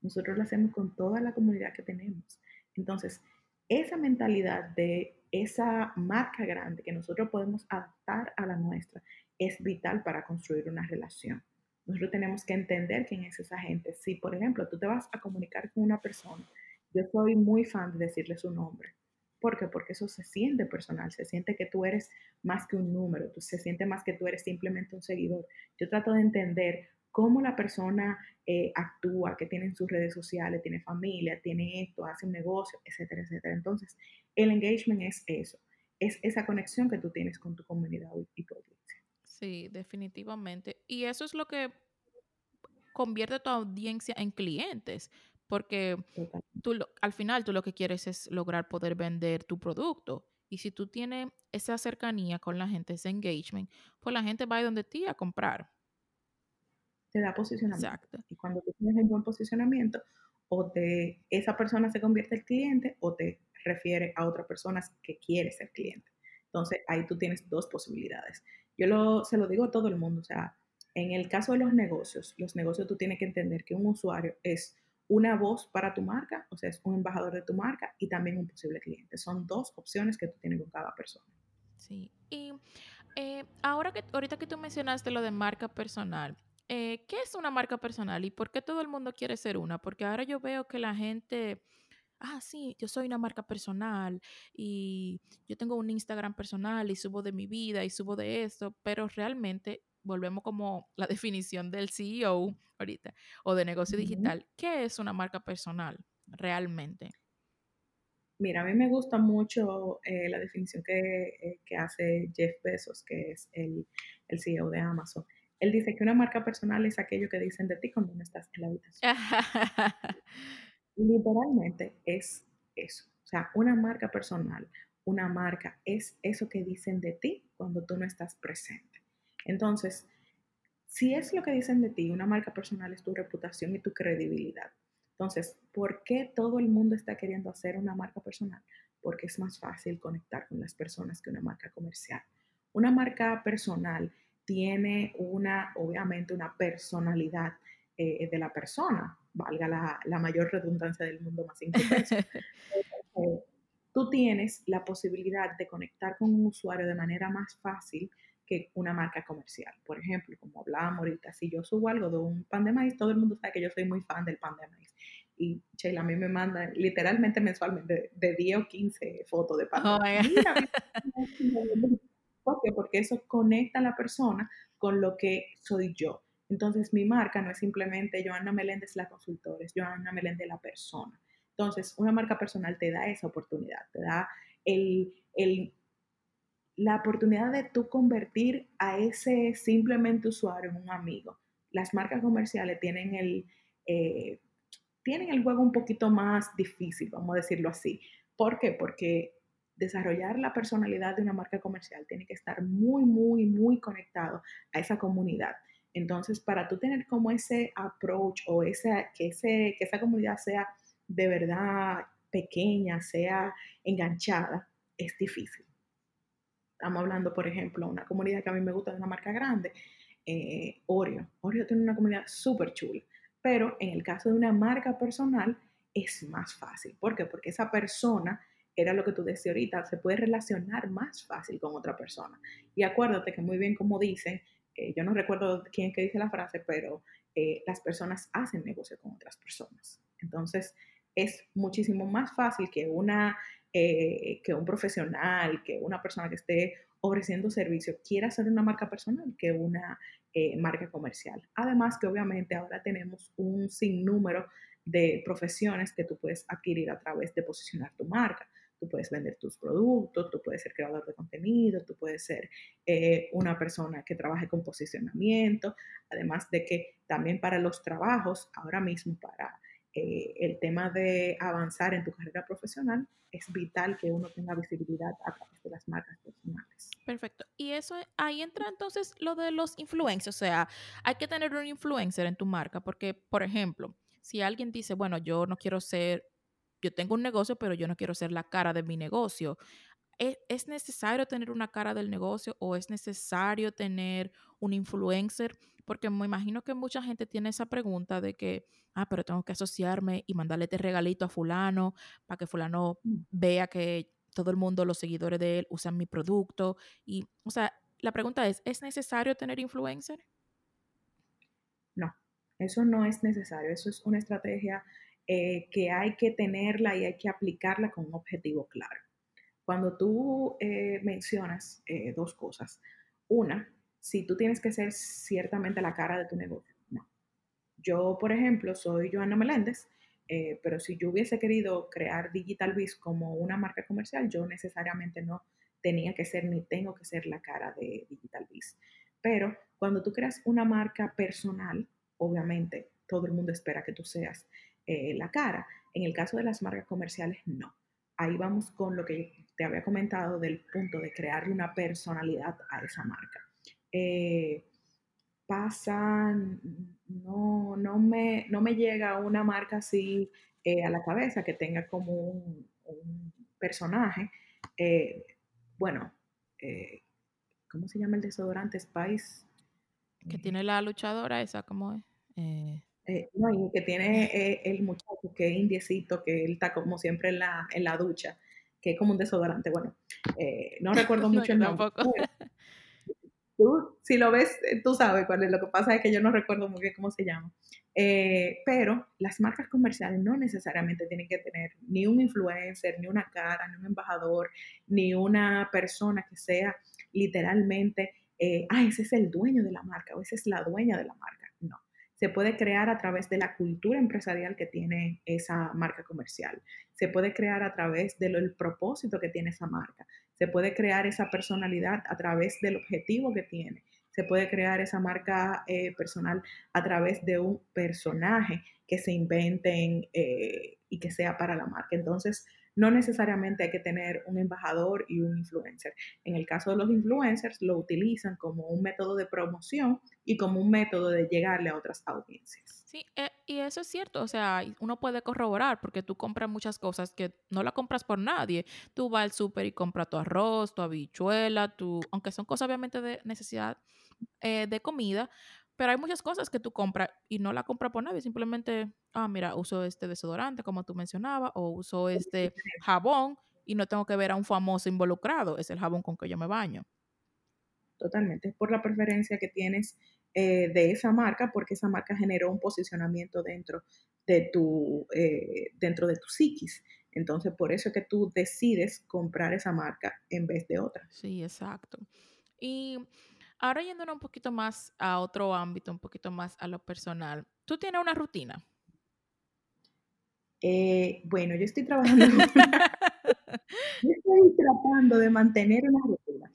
Nosotros lo hacemos con toda la comunidad que tenemos. Entonces, esa mentalidad de esa marca grande que nosotros podemos adaptar a la nuestra es vital para construir una relación. Nosotros tenemos que entender quién es esa gente. Si, por ejemplo, tú te vas a comunicar con una persona, yo soy muy fan de decirle su nombre. ¿Por qué? Porque eso se siente personal, se siente que tú eres más que un número, se siente más que tú eres simplemente un seguidor. Yo trato de entender cómo la persona eh, actúa, que tiene en sus redes sociales, tiene familia, tiene esto, hace un negocio, etcétera, etcétera. Entonces, el engagement es eso, es esa conexión que tú tienes con tu comunidad y tu audiencia. Sí, definitivamente. Y eso es lo que convierte a tu audiencia en clientes, porque tú al final tú lo que quieres es lograr poder vender tu producto. Y si tú tienes esa cercanía con la gente, ese engagement, pues la gente va a donde ti a comprar te da posicionamiento. Y cuando tú tienes un buen posicionamiento, o te, esa persona se convierte en cliente o te refiere a otra persona que quiere ser cliente. Entonces ahí tú tienes dos posibilidades. Yo lo, se lo digo a todo el mundo, o sea, en el caso de los negocios, los negocios tú tienes que entender que un usuario es una voz para tu marca, o sea, es un embajador de tu marca y también un posible cliente. Son dos opciones que tú tienes con cada persona. Sí, y eh, ahora que ahorita que tú mencionaste lo de marca personal, eh, ¿qué es una marca personal y por qué todo el mundo quiere ser una? Porque ahora yo veo que la gente, ah, sí, yo soy una marca personal y yo tengo un Instagram personal y subo de mi vida y subo de esto, pero realmente volvemos como la definición del CEO ahorita o de negocio digital. ¿Qué es una marca personal realmente? Mira, a mí me gusta mucho eh, la definición eh, que, hace Jeff Bezos, que es el, el CEO de Amazon. Él dice que una marca personal es aquello que dicen de ti cuando no estás en la habitación. Literalmente es eso. O sea, una marca personal, una marca es eso que dicen de ti cuando tú no estás presente. Entonces, si es lo que dicen de ti, una marca personal es tu reputación y tu credibilidad. Entonces, ¿por qué todo el mundo está queriendo hacer una marca personal? Porque es más fácil conectar con las personas que una marca comercial. Una marca personal tiene una, obviamente, una personalidad eh, de la persona, valga la, mayor redundancia del mundo más importante. Eh, tú tienes la posibilidad de conectar con un usuario de manera más fácil que una marca comercial. Por ejemplo, como hablábamos ahorita, si yo subo algo de un pan de maíz, todo el mundo sabe que yo soy muy fan del pan de maíz. Y Sheila a mí me manda literalmente mensualmente de, 10 o 15 fotos de pan de oh, maíz. ¿Por qué? Porque eso conecta a la persona con lo que soy yo. Entonces, mi marca no es simplemente Joana Meléndez la consultora, es Joana Meléndez la persona. Entonces, una marca personal te da esa oportunidad, te da el, la oportunidad de tú convertir a ese simplemente usuario en un amigo. Las marcas comerciales tienen el, eh, tienen el juego un poquito más difícil, vamos a decirlo así. ¿Por qué? Porque desarrollar la personalidad de una marca comercial tiene que estar muy, muy, muy conectado a esa comunidad. Entonces, para tú tener como ese approach o ese, que, ese, que esa comunidad sea de verdad pequeña, sea enganchada, es difícil. Estamos hablando, por ejemplo, una comunidad que a mí me gusta de una marca grande, eh, Oreo. Oreo tiene una comunidad súper chula, pero en el caso de una marca personal es más fácil. ¿Por qué? Porque esa persona era lo que tú decías ahorita, se puede relacionar más fácil con otra persona. Y acuérdate que muy bien como dicen, eh, yo no recuerdo quién que dice la frase, pero eh, las personas hacen negocio con otras personas. Entonces, es muchísimo más fácil que, una, eh, que un profesional, que una persona que esté ofreciendo servicio quiera hacer una marca personal que una marca comercial. Además que obviamente ahora tenemos un sinnúmero de profesiones que tú puedes adquirir a través de posicionar tu marca tú puedes vender tus productos, tú puedes ser creador de contenido, tú puedes ser eh, una persona que trabaje con posicionamiento, además de que también para los trabajos, ahora mismo para eh, el tema de avanzar en tu carrera profesional, es vital que uno tenga visibilidad a través de las marcas personales. Perfecto. Y eso ahí entra entonces lo de los influencers, o sea, hay que tener un influencer en tu marca, porque, por ejemplo, si alguien dice, bueno, yo no quiero ser, yo tengo un negocio, pero yo no quiero ser la cara de mi negocio. ¿E-, ¿Es necesario tener una cara del negocio o es necesario tener un influencer? Porque me imagino que mucha gente tiene esa pregunta de que, ah, pero tengo que asociarme y mandarle este regalito a fulano para que fulano Mm. vea que todo el mundo, los seguidores de él, usan mi producto. Y, o sea, la pregunta es, ¿es necesario tener influencer? No, eso no es necesario. Eso es una estrategia eh, que hay que tenerla y hay que aplicarla con un objetivo claro. Cuando tú eh, mencionas eh, dos cosas, una, si tú tienes que ser ciertamente la cara de tu negocio, no. Yo, por ejemplo, soy Joana Meléndez, eh, pero si yo hubiese querido crear Digital Biz como una marca comercial, yo necesariamente no tenía que ser ni tengo que ser la cara de Digital Biz. Pero cuando tú creas una marca personal, obviamente todo el mundo espera que tú seas eh, la cara. En el caso de las marcas comerciales, no. Ahí vamos con lo que te había comentado del punto de crearle una personalidad a esa marca. Eh, pasan, no, no, me, no me llega una marca así eh, a la cabeza que tenga como un, un personaje. Eh, bueno, eh, ¿cómo se llama el desodorante? Spice. Que tiene la luchadora esa, ¿cómo es? Eh, no, y que tiene eh, el muchacho que es indiecito, que él está como siempre en la, en la ducha, que es como un desodorante. Bueno, eh, no recuerdo mucho el nombre. tampoco. Si lo ves, eh, tú sabes cuál es. Lo que pasa es que yo no recuerdo muy bien cómo se llama. Eh, pero las marcas comerciales no necesariamente tienen que tener ni un influencer, ni una cara, ni un embajador, ni una persona que sea literalmente, ah, ese es el dueño de la marca o esa es la dueña de la marca. No. Se puede crear a través de la cultura empresarial que tiene esa marca comercial. Se puede crear a través del propósito que tiene esa marca. Se puede crear esa personalidad a través del objetivo que tiene. Se puede crear esa marca eh, personal a través de un personaje que se inventen eh, y que sea para la marca. Entonces, no necesariamente hay que tener un embajador y un influencer. En el caso de los influencers, lo utilizan como un método de promoción y como un método de llegarle a otras audiencias. Sí, eh, y eso es cierto, o sea, uno puede corroborar porque tú compras muchas cosas que no la compras por nadie. Tú vas al súper y compras tu arroz, tu habichuela, tu, aunque son cosas obviamente de necesidad eh, de comida, pero hay muchas cosas que tú compras y no la compras por nadie, simplemente, ah, mira, uso este desodorante como tú mencionabas, o uso este jabón y no tengo que ver a un famoso involucrado, es el jabón con que yo me baño. Totalmente, es por la preferencia que tienes eh, de esa marca, porque esa marca generó un posicionamiento dentro de tu, eh, dentro de tu psiquis. Entonces, por eso es que tú decides comprar esa marca en vez de otra. Sí, exacto. Y ahora yéndonos un poquito más a otro ámbito, un poquito más a lo personal, ¿tú tienes una rutina? Eh, bueno, yo estoy trabajando, yo estoy tratando de mantener una rutina.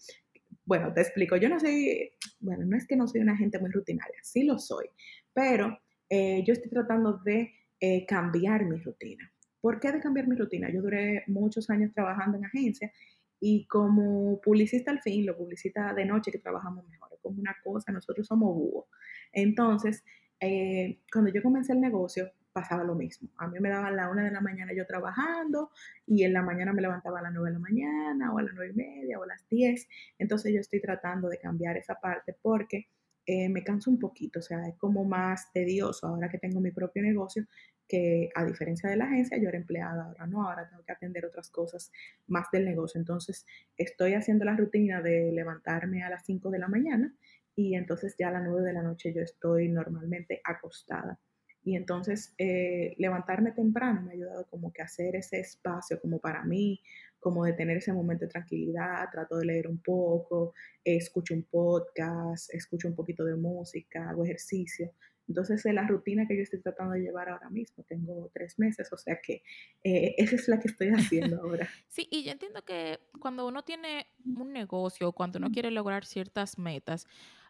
Bueno, te explico, yo no soy, bueno, no es que no soy una gente muy rutinaria, sí lo soy, pero eh, yo estoy tratando de eh, cambiar mi rutina. ¿Por qué de cambiar mi rutina? Yo duré muchos años trabajando en agencia y como publicista al fin, lo publicista de noche que trabajamos mejor, es como una cosa, nosotros somos búhos. Entonces, eh, cuando yo comencé el negocio, pasaba lo mismo. A mí me daban la una de la mañana yo trabajando y en la mañana me levantaba a las nueve de la mañana o a las nueve y media o a las diez. Entonces yo estoy tratando de cambiar esa parte porque eh, me canso un poquito, o sea, es como más tedioso ahora que tengo mi propio negocio, que a diferencia de la agencia, yo era empleada, ahora no, ahora tengo que atender otras cosas más del negocio. Entonces estoy haciendo la rutina de levantarme a las 5 de la mañana y entonces ya a las 9 de la noche yo estoy normalmente acostada. Y entonces eh, levantarme temprano me ha ayudado como que a hacer ese espacio como para mí, como de tener ese momento de tranquilidad, trato de leer un poco, eh, escucho un podcast, escucho un poquito de música, hago ejercicio. Entonces es la rutina que yo estoy tratando de llevar ahora mismo. Tengo tres meses, o sea que eh, esa es la que estoy haciendo ahora. Sí, y yo entiendo que cuando uno tiene un negocio, cuando uno quiere lograr ciertas metas,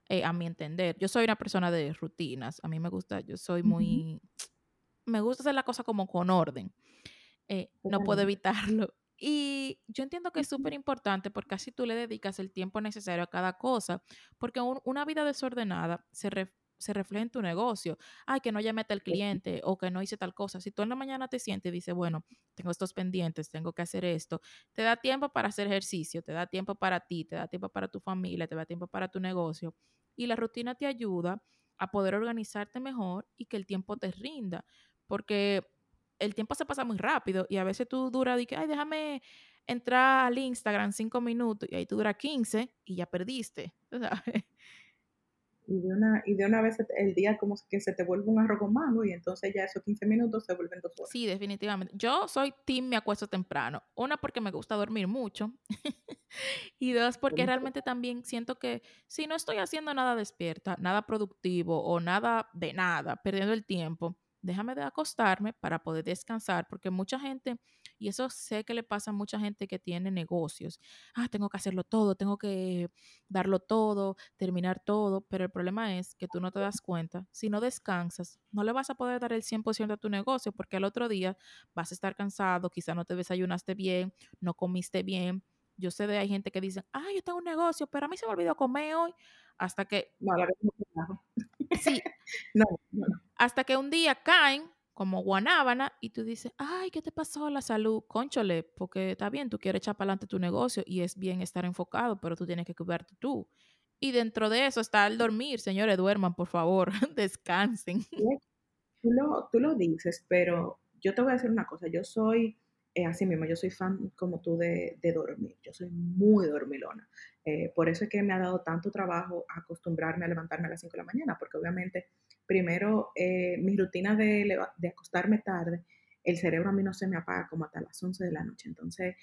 eh, a mi entender, yo soy una persona de rutinas, a mí me gusta, yo soy muy, me gusta hacer la cosa como con orden, eh, no puedo evitarlo. Y yo entiendo que es súper importante porque así tú le dedicas el tiempo necesario a cada cosa, porque un- una vida desordenada se, se refleja en tu negocio. Ay, que no llamé al cliente o que no hice tal cosa. Si tú en la mañana te sientes y dices, bueno, tengo estos pendientes, tengo que hacer esto, te da tiempo para hacer ejercicio, te da tiempo para ti, te da tiempo para tu familia, te da tiempo para tu negocio. Y la rutina te ayuda a poder organizarte mejor y que el tiempo te rinda. Porque el tiempo se pasa muy rápido y a veces tú duras y que, ay, déjame entrar al Instagram cinco minutos y ahí tú duras 15 y ya perdiste. Y de, una, y de una vez el día como que se te vuelve un arroz con mango y entonces ya esos 15 minutos se vuelven dos horas. Sí, definitivamente. Yo soy team me acuesto temprano. Una porque me gusta dormir mucho y dos porque realmente también siento que si no estoy haciendo nada despierta, nada productivo o nada de nada, perdiendo el tiempo, déjame de acostarme para poder descansar, porque mucha gente, y eso sé que le pasa a mucha gente que tiene negocios, ah, tengo que hacerlo todo, tengo que darlo todo, terminar todo, pero el problema es que tú no te das cuenta, si no descansas, no le vas a poder dar el 100% a tu negocio, porque al otro día vas a estar cansado, quizá no te desayunaste bien, no comiste bien. Yo sé de hay gente que dice, ah, yo tengo un negocio, pero a mí se me olvidó comer hoy, hasta que... No, la Sí. no, no. Hasta que un día caen como guanábana y tú dices, ay, ¿qué te pasó la salud? Conchole, porque está bien, tú quieres echar para adelante tu negocio y es bien estar enfocado, pero tú tienes que cuidarte tú. Y dentro de eso está el dormir. Señores, duerman, por favor, descansen. Tú lo, tú lo dices, pero yo te voy a decir una cosa. Yo soy eh, así mismo, yo soy fan como tú de, de dormir, yo soy muy dormilona. Eh, por eso es que me ha dado tanto trabajo acostumbrarme a levantarme a las 5 de la mañana, porque obviamente primero eh, mi rutina de, acostarme tarde, el cerebro a mí no se me apaga como hasta las 11 de la noche. Entonces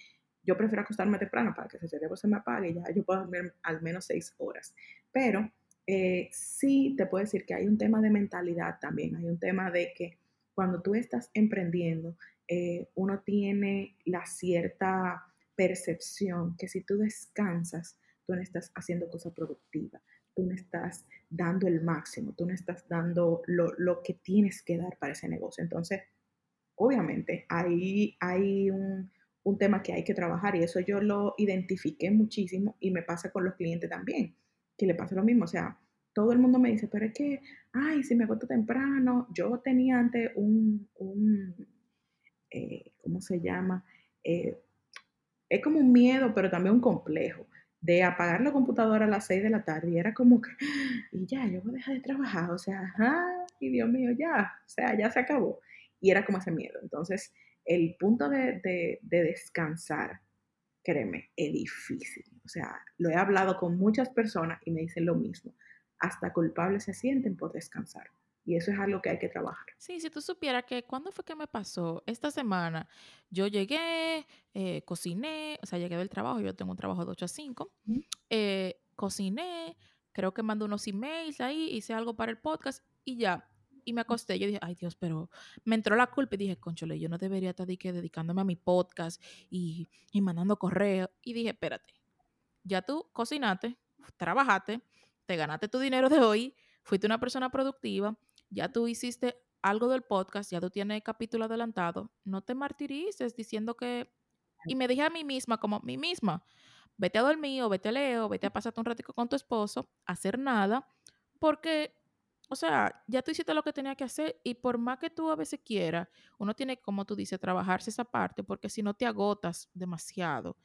yo prefiero acostarme temprano para que ese cerebro se me apague y ya yo puedo dormir al menos 6 horas. Pero sí te puedo decir que hay un tema de mentalidad también, hay un tema de que cuando tú estás emprendiendo, eh, uno tiene la cierta percepción que si tú descansas, tú no estás haciendo cosa productiva, tú no estás dando el máximo, tú no estás dando lo, que tienes que dar para ese negocio. Entonces, obviamente, ahí hay un, un tema que hay que trabajar y eso yo lo identifiqué muchísimo y me pasa con los clientes también, que le pasa lo mismo. O sea, todo el mundo me dice, pero es que, ay, si me agoto temprano, yo tenía antes un, eh, ¿cómo se llama? Eh, es como un miedo, pero también un complejo de apagar la computadora a las 6 de la tarde y era como que, y ya, yo voy a dejar de trabajar, o sea, y Dios mío, ya, o sea, ya se acabó. Y era como ese miedo. Entonces, el punto de, de, de descansar, créeme, es difícil. O sea, lo he hablado con muchas personas y me dicen lo mismo. Hasta culpables se sienten por descansar. Y eso es algo que hay que trabajar. Sí, si tú supieras que cuando fue que me pasó esta semana, yo llegué, eh, cociné, o sea, llegué del trabajo, yo tengo un trabajo de 8 a 5, eh, cociné, creo que mandé unos emails ahí, hice algo para el podcast y ya. Y me acosté, yo dije, ay Dios, pero me entró la culpa y dije, conchole, yo no debería estar dedicándome a mi podcast y, y mandando correos. Y dije, espérate, ya tú cocinaste, trabajaste, te ganaste tu dinero de hoy, fuiste una persona productiva, ya tú hiciste algo del podcast, ya tú tienes el capítulo adelantado, no te martirices diciendo que... Y me dije a mí misma, como mí misma, vete a dormir o vete a leer o vete a pasarte un ratico con tu esposo, hacer nada, porque, o sea, ya tú hiciste lo que tenía que hacer y por más que tú a veces quieras, uno tiene, como tú dices, trabajarse esa parte, porque si no te agotas demasiado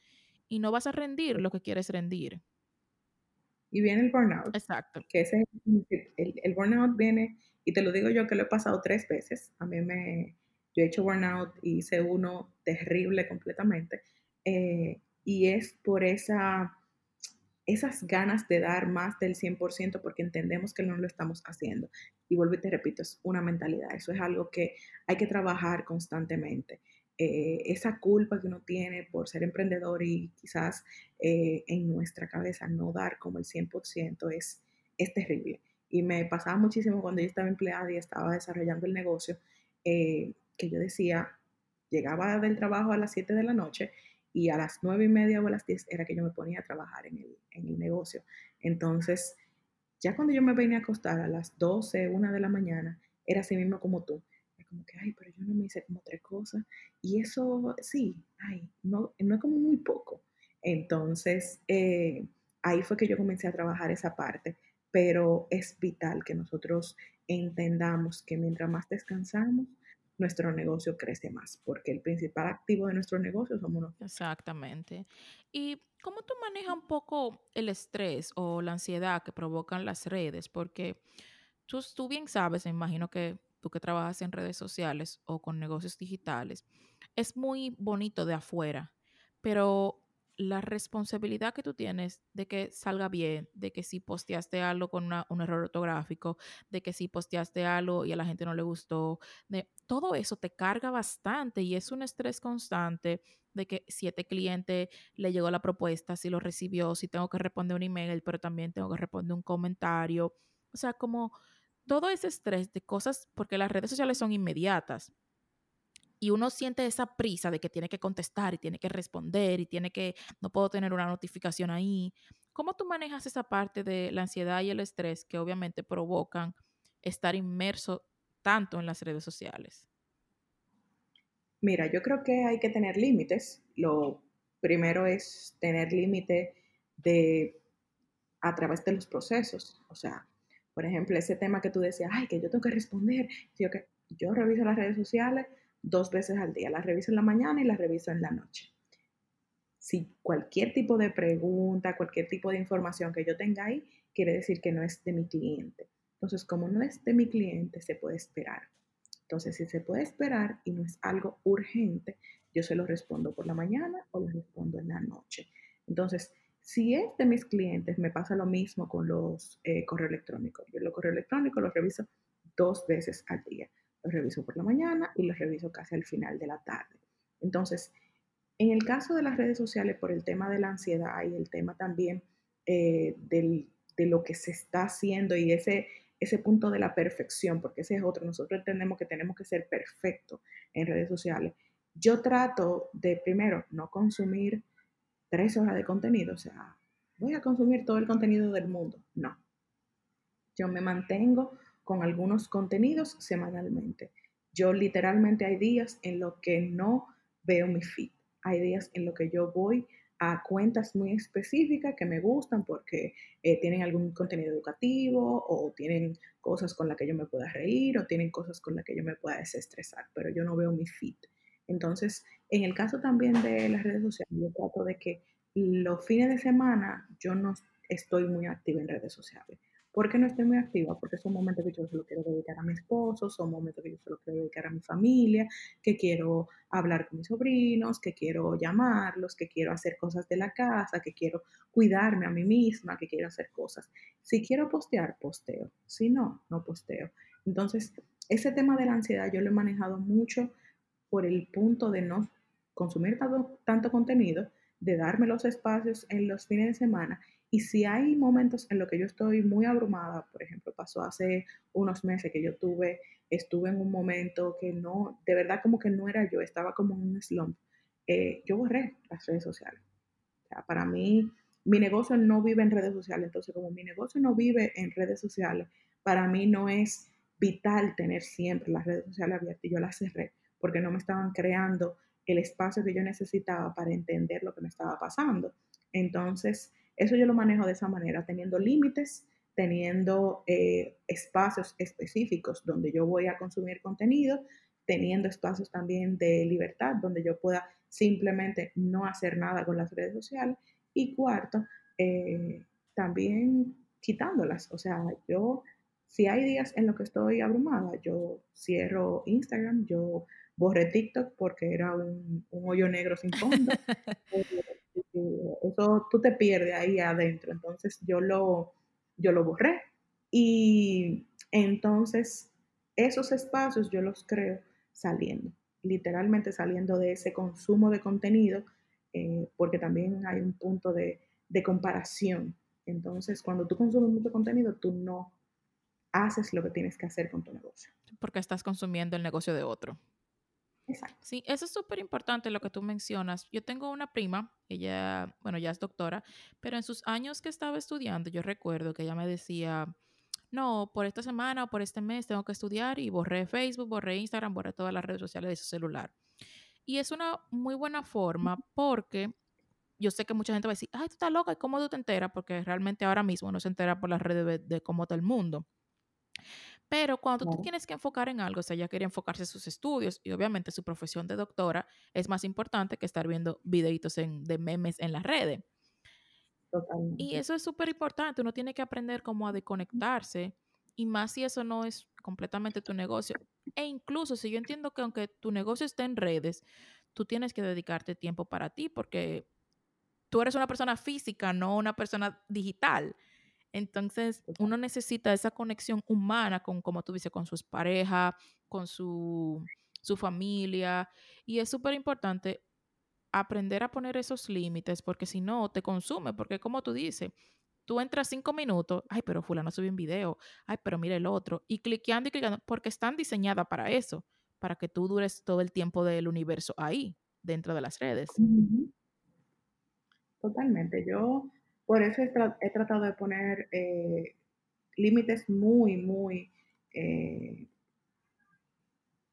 y no vas a rendir lo que quieres rendir. Y viene el burnout. Exacto. Que ese, el, el burnout viene y te lo digo yo que lo he pasado tres veces. A mí me, yo he hecho burnout y hice uno terrible completamente. Eh, y es por esa, esas ganas de dar más del 100% porque entendemos que no lo estamos haciendo. Y vuelvo y te repito, es una mentalidad. Eso es algo que hay que trabajar constantemente. Eh, esa culpa que uno tiene por ser emprendedor y quizás eh, en nuestra cabeza no dar como el 100% es, es terrible. Y me pasaba muchísimo cuando yo estaba empleada y estaba desarrollando el negocio, eh, que yo decía, llegaba del trabajo a las 7 de la noche y a las 9 y media o a las 10 era que yo me ponía a trabajar en el, en el negocio. Entonces, ya cuando yo me venía a acostar a las 12, 1 de la mañana, era así mismo como tú. Era como que, ay, pero yo no me hice como tres cosas. Y eso, sí, ay, no, no es como muy poco. Entonces, eh, ahí fue que yo comencé a trabajar esa parte pero es vital que nosotros entendamos que mientras más descansamos, nuestro negocio crece más, porque el principal activo de nuestro negocio somos nosotros. Exactamente. ¿Y cómo tú manejas un poco el estrés o la ansiedad que provocan las redes? Porque tú, tú bien sabes, me imagino que tú que trabajas en redes sociales o con negocios digitales, es muy bonito de afuera, pero la responsabilidad que tú tienes de que salga bien, de que si posteaste algo con un error ortográfico, de que si posteaste algo y a la gente no le gustó, de todo eso te carga bastante y es un estrés constante de que si este cliente le llegó la propuesta, si lo recibió, si tengo que responder un email, pero también tengo que responder un comentario. O sea, como todo ese estrés de cosas, porque las redes sociales son inmediatas y uno siente esa prisa de que tiene que contestar y tiene que responder y tiene que, no puedo tener una notificación ahí. ¿Cómo tú manejas esa parte de la ansiedad y el estrés que obviamente provocan estar inmerso tanto en las redes sociales? Mira, yo creo que hay que tener límites. Lo primero es tener límite de a través de los procesos. O sea, por ejemplo, ese tema que tú decías, ay, que yo tengo que responder. Yo, que yo reviso las redes sociales dos veces al día. Las reviso en la mañana y las reviso en la noche. Si cualquier tipo de pregunta, cualquier tipo de información que yo tenga ahí, quiere decir que no es de mi cliente. Entonces, como no es de mi cliente, se puede esperar. Entonces, si se puede esperar y no es algo urgente, yo se lo respondo por la mañana o lo respondo en la noche. Entonces, si es de mis clientes, me pasa lo mismo con los eh, correos electrónicos. Yo los correos electrónicos los reviso dos veces al día. Los reviso por la mañana y los reviso casi al final de la tarde. Entonces, en el caso de las redes sociales, por el tema de la ansiedad y el tema también eh, del, de lo que se está haciendo y ese, ese punto de la perfección, porque ese es otro, nosotros entendemos que tenemos que ser perfectos en redes sociales. Yo trato de, primero, no consumir tres horas de contenido, o sea, voy a consumir todo el contenido del mundo. No. Yo me mantengo con algunos contenidos semanalmente. Yo literalmente hay días en los que no veo mi feed. Hay días en los que yo voy a cuentas muy específicas que me gustan porque eh, tienen algún contenido educativo o tienen cosas con las que yo me pueda reír o tienen cosas con las que yo me pueda desestresar, pero yo no veo mi feed. Entonces, en el caso también de las redes sociales, yo trato de que los fines de semana yo no estoy muy activa en redes sociales. ¿Por qué no estoy muy activa? Porque son momentos que yo se lo quiero dedicar a mi esposo, son momentos que yo se lo quiero dedicar a mi familia, que quiero hablar con mis sobrinos, que quiero llamarlos, que quiero hacer cosas de la casa, que quiero cuidarme a mí misma, que quiero hacer cosas. Si quiero postear, posteo. Si no, no posteo. Entonces, ese tema de la ansiedad yo lo he manejado mucho por el punto de no consumir tanto, tanto contenido, de darme los espacios en los fines de semana y si hay momentos en los que yo estoy muy abrumada, por ejemplo, pasó hace unos meses que yo tuve, estuve en un momento que no, de verdad como que no era yo, estaba como en un slump, eh, yo borré las redes sociales. O sea, para mí, mi negocio no vive en redes sociales, entonces como mi negocio no vive en redes sociales, para mí no es vital tener siempre las redes sociales abiertas y yo las cerré porque no me estaban creando el espacio que yo necesitaba para entender lo que me estaba pasando. Entonces, eso yo lo manejo de esa manera, teniendo límites, teniendo eh, espacios específicos donde yo voy a consumir contenido, teniendo espacios también de libertad donde yo pueda simplemente no hacer nada con las redes sociales. Y cuarto, eh, también quitándolas. O sea, yo, si hay días en los que estoy abrumada, yo cierro Instagram, yo borré TikTok porque era un, un hoyo negro sin fondo. eso tú te pierdes ahí adentro. Entonces yo lo, yo lo borré. Y entonces esos espacios yo los creo saliendo, literalmente saliendo de ese consumo de contenido, eh, porque también hay un punto de, de comparación. Entonces, cuando tú consumes mucho contenido, tú no haces lo que tienes que hacer con tu negocio. Porque estás consumiendo el negocio de otro. Exacto. Sí, eso es súper importante lo que tú mencionas. Yo tengo una prima, ella, bueno, ya es doctora, pero en sus años que estaba estudiando, yo recuerdo que ella me decía, no, por esta semana o por este mes tengo que estudiar y borré Facebook, borré Instagram, borré todas las redes sociales de su celular. Y es una muy buena forma porque yo sé que mucha gente va a decir, ay, tú estás loca, ¿y cómo tú te enteras? Porque realmente ahora mismo no se entera por las redes de, de cómo está el mundo. Pero cuando tú Claro, tienes que enfocar en algo, o sea, ella quería enfocarse en sus estudios y obviamente su profesión de doctora es más importante que estar viendo videitos en, de memes en las redes. Y totalmente. eso es súper importante, uno tiene que aprender cómo a desconectarse y más si eso no es completamente tu negocio. E incluso si yo entiendo que aunque tu negocio esté en redes, tú tienes que dedicarte tiempo para ti porque tú eres una persona física, no una persona digital. Entonces, uno necesita esa conexión humana con, como tú dices, con sus parejas, con su, su familia. Y es súper importante aprender a poner esos límites porque si no, te consume. Porque como tú dices, tú entras cinco minutos, ay, pero fulano subió un video, ay, pero mira el otro, y cliqueando y cliqueando, porque están diseñadas para eso, para que tú dures todo el tiempo del universo ahí, dentro de las redes. Totalmente. Yo por eso he, tra- he tratado de poner eh, límites muy, muy eh,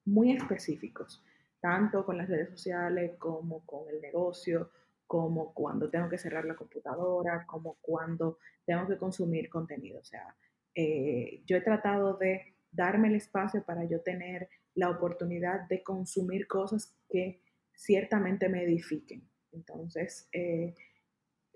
muy específicos, tanto con las redes sociales como con el negocio, como cuando tengo que cerrar la computadora, como cuando tengo que consumir contenido. O sea, eh, yo he tratado de darme el espacio para yo tener la oportunidad de consumir cosas que ciertamente me edifiquen. Entonces, eh,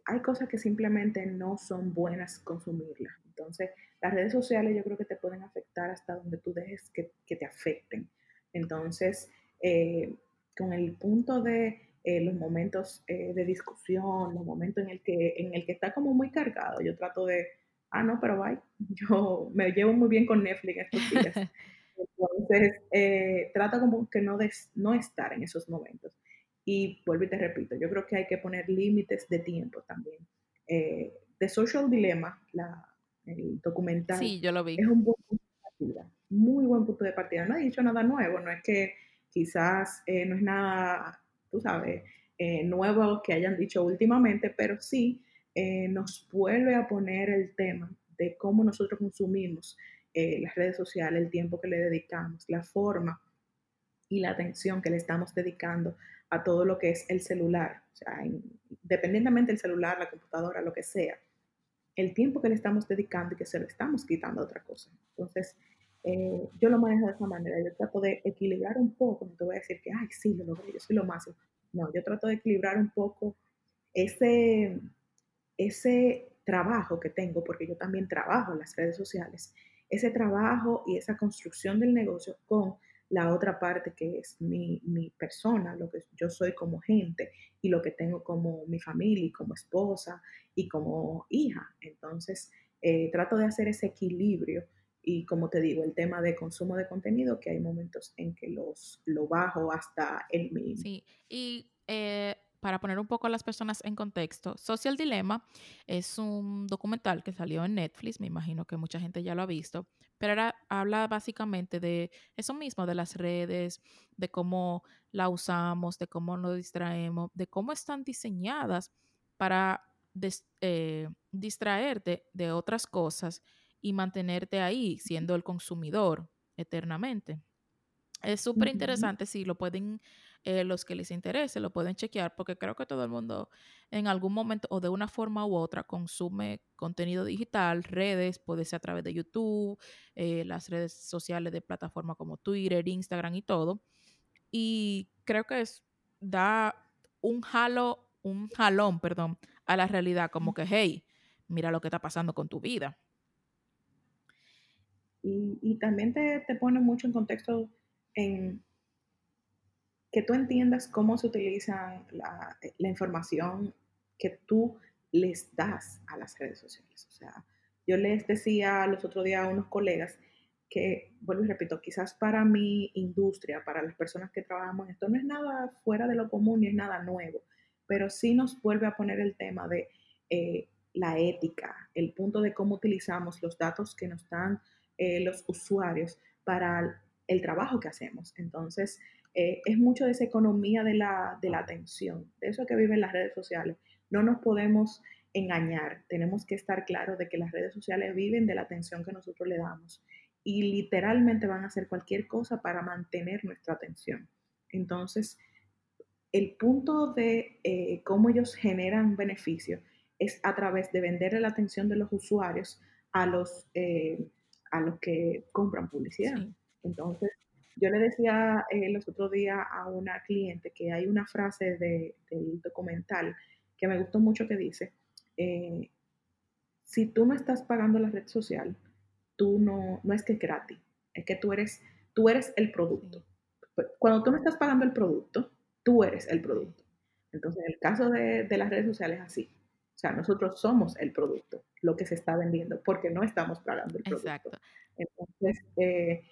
hay cosas que simplemente no son buenas consumirlas. Entonces, las redes sociales yo creo que te pueden afectar hasta donde tú dejes que, que te afecten. Entonces, eh, con el punto de eh, los momentos eh, de discusión, los momentos en el, que, en el que está como muy cargado, yo trato de, ah, no, pero bye, yo me llevo muy bien con Netflix estos días. Entonces, trata como que no, des, no estar en esos momentos. Y vuelvo y te repito, yo creo que hay que poner límites de tiempo también. Eh, The Social Dilemma, la, el documental, Sí, yo lo vi. es un buen punto de partida, muy buen punto de partida. No ha dicho nada nuevo, no es que quizás eh, no es nada, tú sabes, eh, nuevo que hayan dicho últimamente, pero sí eh, nos vuelve a poner el tema de cómo nosotros consumimos las redes sociales, el tiempo que le dedicamos, la forma y la atención que le estamos dedicando a todo lo que es el celular, o sea, independientemente del celular, la computadora, lo que sea, el tiempo que le estamos dedicando y que se lo estamos quitando a otra cosa. Entonces, eh, yo lo manejo de esa manera, yo trato de equilibrar un poco, no te voy a decir que, ay, sí, lo logré, yo soy lo máximo. No, yo trato de equilibrar un poco ese, ese trabajo que tengo, porque yo también trabajo en las redes sociales, ese trabajo y esa construcción del negocio con la otra parte que es mi, mi persona, lo que yo soy como gente y lo que tengo como mi familia y como esposa y como hija. Entonces, eh, trato de hacer ese equilibrio y como te digo, el tema de consumo de contenido, que hay momentos en que los, lo bajo hasta el mínimo. Sí, y eh, para poner un poco a las personas en contexto, Social Dilemma es un documental que salió en Netflix, me imagino que mucha gente ya lo ha visto, pero era, habla básicamente de eso mismo, de las redes, de cómo la usamos, de cómo nos distraemos, de cómo están diseñadas para des- eh, distraerte de otras cosas y mantenerte ahí siendo el consumidor eternamente. Es súper interesante, si lo pueden, eh, los que les interese, lo pueden chequear, porque creo que todo el mundo en algún momento o de una forma u otra consume contenido digital, redes, puede ser a través de YouTube, eh, las redes sociales de plataformas como Twitter, Instagram y todo. Y creo que es, da un jalo, un jalón, perdón, a la realidad, como que, hey, mira lo que está pasando con tu vida. Y, y también te, te pone mucho en contexto en que tú entiendas cómo se utiliza la, la información que tú les das a las redes sociales. O sea, yo les decía los otros días a unos colegas que, vuelvo y repito, quizás para mi industria, para las personas que trabajamos esto, no es nada fuera de lo común ni es nada nuevo, pero sí nos vuelve a poner el tema de eh, la ética, el punto de cómo utilizamos los datos que nos dan eh, los usuarios para el trabajo que hacemos. Entonces, eh, es mucho de esa economía de la, de la atención, de eso que viven las redes sociales. No nos podemos engañar, tenemos que estar claros de que las redes sociales viven de la atención que nosotros le damos y literalmente van a hacer cualquier cosa para mantener nuestra atención. Entonces, el punto de eh, cómo ellos generan beneficio es a través de vender la atención de los usuarios a los, eh, a los que compran publicidad. Entonces, yo le decía eh, los otros días a una cliente que hay una frase de, del documental que me gustó mucho que dice, eh, si tú no estás pagando la red social, tú no, no es que es gratis, es que tú eres, tú eres el producto. Cuando tú no estás pagando el producto, tú eres el producto. Entonces, en el caso de, de las redes sociales es así. O sea, nosotros somos el producto, lo que se está vendiendo, porque no estamos pagando el producto. Exacto. Entonces, eh,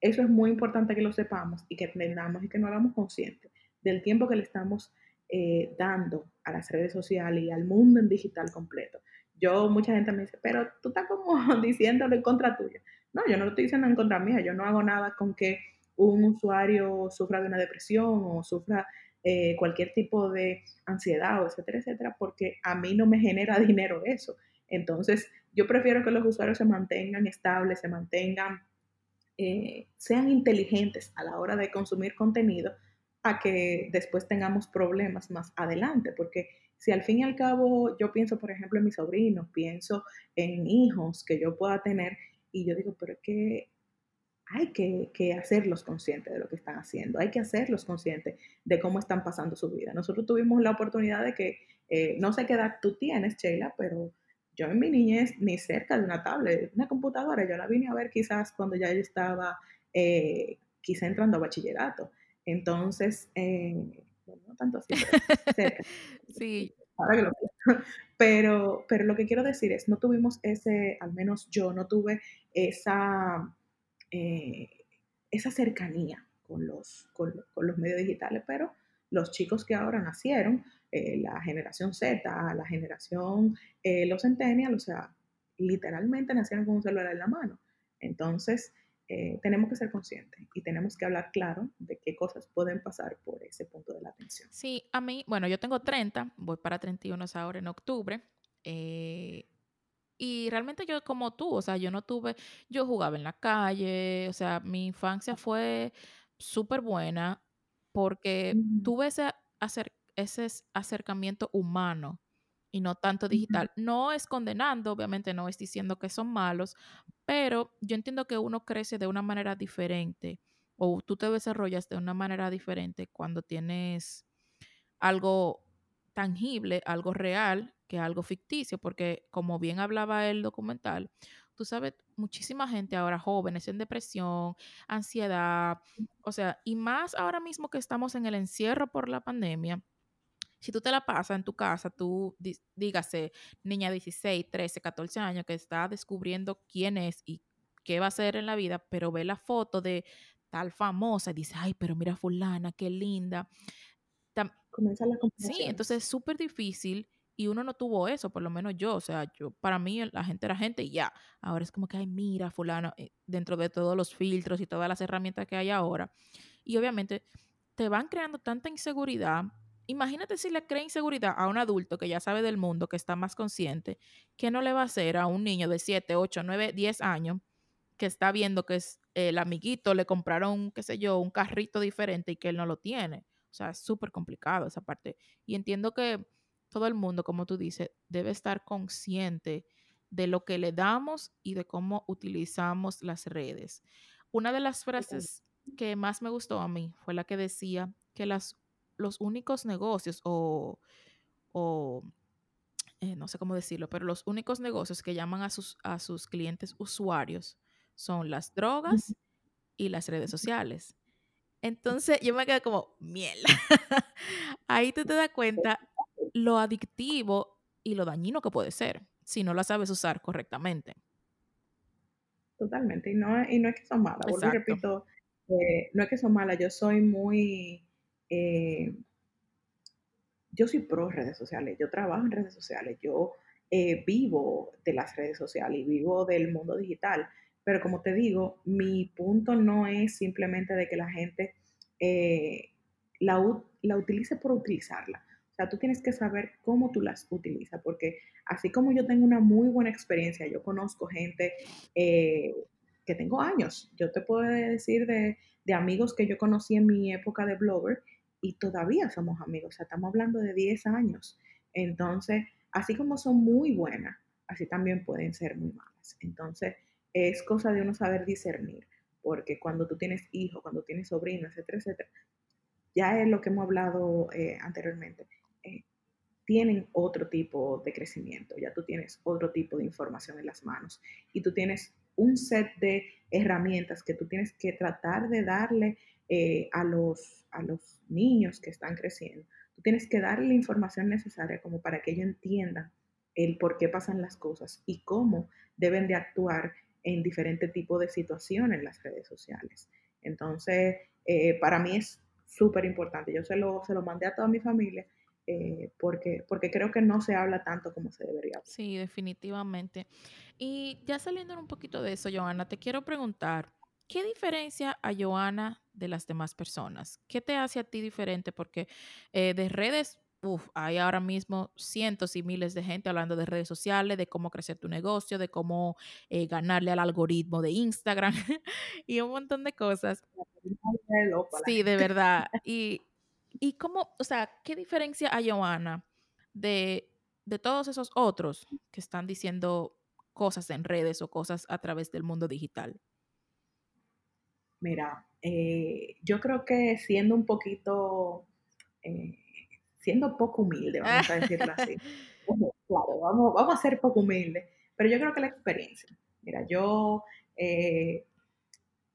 eso es muy importante que lo sepamos y que entendamos y que nos hagamos conscientes del tiempo que le estamos eh, dando a las redes sociales y al mundo en digital completo. Yo, mucha gente me dice, pero tú estás como diciéndolo en contra tuya. No, yo no lo estoy diciendo en contra mía, yo no hago nada con que un usuario sufra de una depresión o sufra eh, cualquier tipo de ansiedad, o etcétera, etcétera, porque a mí no me genera dinero eso. Entonces, yo prefiero que los usuarios se mantengan estables, se mantengan eh, sean inteligentes a la hora de consumir contenido a que después tengamos problemas más adelante, porque si al fin y al cabo yo pienso, por ejemplo, en mis sobrinos, pienso en hijos que yo pueda tener y yo digo, pero es que hay que, hacerlos conscientes de lo que están haciendo, hay que hacerlos conscientes de cómo están pasando su vida. Nosotros tuvimos la oportunidad de que, eh, no sé qué edad tú tienes, Sheila, pero yo en mi niñez ni cerca de una tablet, una computadora, yo la vine a ver quizás cuando ya yo estaba eh, quizá entrando a bachillerato. Entonces, eh, no tanto así, pero cerca. sí. Ahora que lo pero, pero lo que quiero decir es, no tuvimos ese, al menos yo no tuve esa, eh, esa cercanía con los, con los medios digitales, pero los chicos que ahora nacieron, eh, la generación Z, la generación, eh, los centennials, o sea, literalmente nacieron con un celular en la mano. Entonces, eh, tenemos que ser conscientes y tenemos que hablar claro de qué cosas pueden pasar por ese punto de la atención. Sí, a mí, bueno, yo tengo 30, voy para 31 ahora en octubre. y realmente yo como tú, o sea, yo no tuve, yo jugaba en la calle, o sea, mi infancia fue súper buena porque tuve ese ese acercamiento humano y no tanto digital. No es condenando, obviamente no es diciendo que son malos, pero yo entiendo que uno crece de una manera diferente o tú te desarrollas de una manera diferente cuando tienes algo tangible, algo real, que algo ficticio, porque como bien hablaba el documental, tú sabes, muchísima gente ahora jóvenes en depresión, ansiedad, o sea, y más ahora mismo que estamos en el encierro por la pandemia, si tú te la pasas en tu casa, tú dígase, niña de 16, 13, 14 años que está descubriendo quién es y qué va a hacer en la vida, pero ve la foto de tal famosa y dice, ay, pero mira fulana, qué linda. Comienza la Sí, entonces es súper difícil y uno no tuvo eso, por lo menos yo, o sea, yo, para mí la gente era gente y ya. Ahora es como que, ay, mira fulano, eh, dentro de todos los filtros y todas las herramientas que hay ahora. Y obviamente te van creando tanta inseguridad Imagínate si le crea inseguridad a un adulto que ya sabe del mundo, que está más consciente, ¿qué no le va a hacer a un niño de 7, 8, 9, 10 años que está viendo que es, el amiguito le compraron, qué sé yo, un carrito diferente y que él no lo tiene? O sea, es súper complicado esa parte. Y entiendo que todo el mundo, como tú dices, debe estar consciente de lo que le damos y de cómo utilizamos las redes. Una de las frases que más me gustó a mí fue la que decía que las los únicos negocios o, eh, no sé cómo decirlo, pero los únicos negocios que llaman a sus, a sus clientes usuarios son las drogas y las redes sociales. Entonces yo me quedé como, miel. Ahí tú te das cuenta lo adictivo y lo dañino que puede ser si no la sabes usar correctamente. Totalmente, y no, y no es que son malas, repito, eh, no es que son malas, yo soy muy eh, yo soy pro redes sociales, yo trabajo en redes sociales, yo eh, vivo de las redes sociales y vivo del mundo digital, pero como te digo, mi punto no es simplemente de que la gente la, la utilice por utilizarla. Sea, tú tienes que saber cómo tú las utilizas, porque así como yo tengo una muy buena experiencia, yo conozco gente que tengo años, yo te puedo decir de, de amigos que yo conocí en mi época de blogger, y todavía somos amigos, o sea, estamos hablando de 10 años. Entonces, así como son muy buenas, así también pueden ser muy malas. Entonces, es cosa de uno saber discernir, porque cuando tú tienes hijos, cuando tienes sobrinos, etcétera, etcétera, ya es lo que hemos hablado eh, anteriormente, eh, tienen otro tipo de crecimiento, ya tú tienes otro tipo de información en las manos y tú tienes un set de herramientas que tú tienes que tratar de darle eh, a, los, a los niños que están creciendo. Tú tienes que darle la información necesaria como para que ellos entiendan el por qué pasan las cosas y cómo deben de actuar en diferentes tipos de situaciones en las redes sociales. Entonces, eh, para mí es súper importante. Yo se lo, se lo mandé a toda mi familia eh, porque, porque creo que no se habla tanto como se debería. Sí, definitivamente. Y ya saliendo un poquito de eso, Joana, te quiero preguntar, ¿qué diferencia a Joana de las demás personas? ¿Qué te hace a ti diferente? Porque eh, de redes Uf, hay ahora mismo cientos y miles de gente hablando de redes sociales, de cómo crecer tu negocio, de cómo eh, ganarle al algoritmo de Instagram y un montón de cosas. Sí, de verdad. Y, y cómo, o sea, ¿qué diferencia hay, Joana, de, de todos esos otros que están diciendo cosas en redes o cosas a través del mundo digital? Mira, eh, yo creo que siendo un poquito... Eh, siendo poco humilde, vamos a decirlo así. claro, vamos, vamos a ser poco humildes, pero yo creo que la experiencia. Mira, yo eh,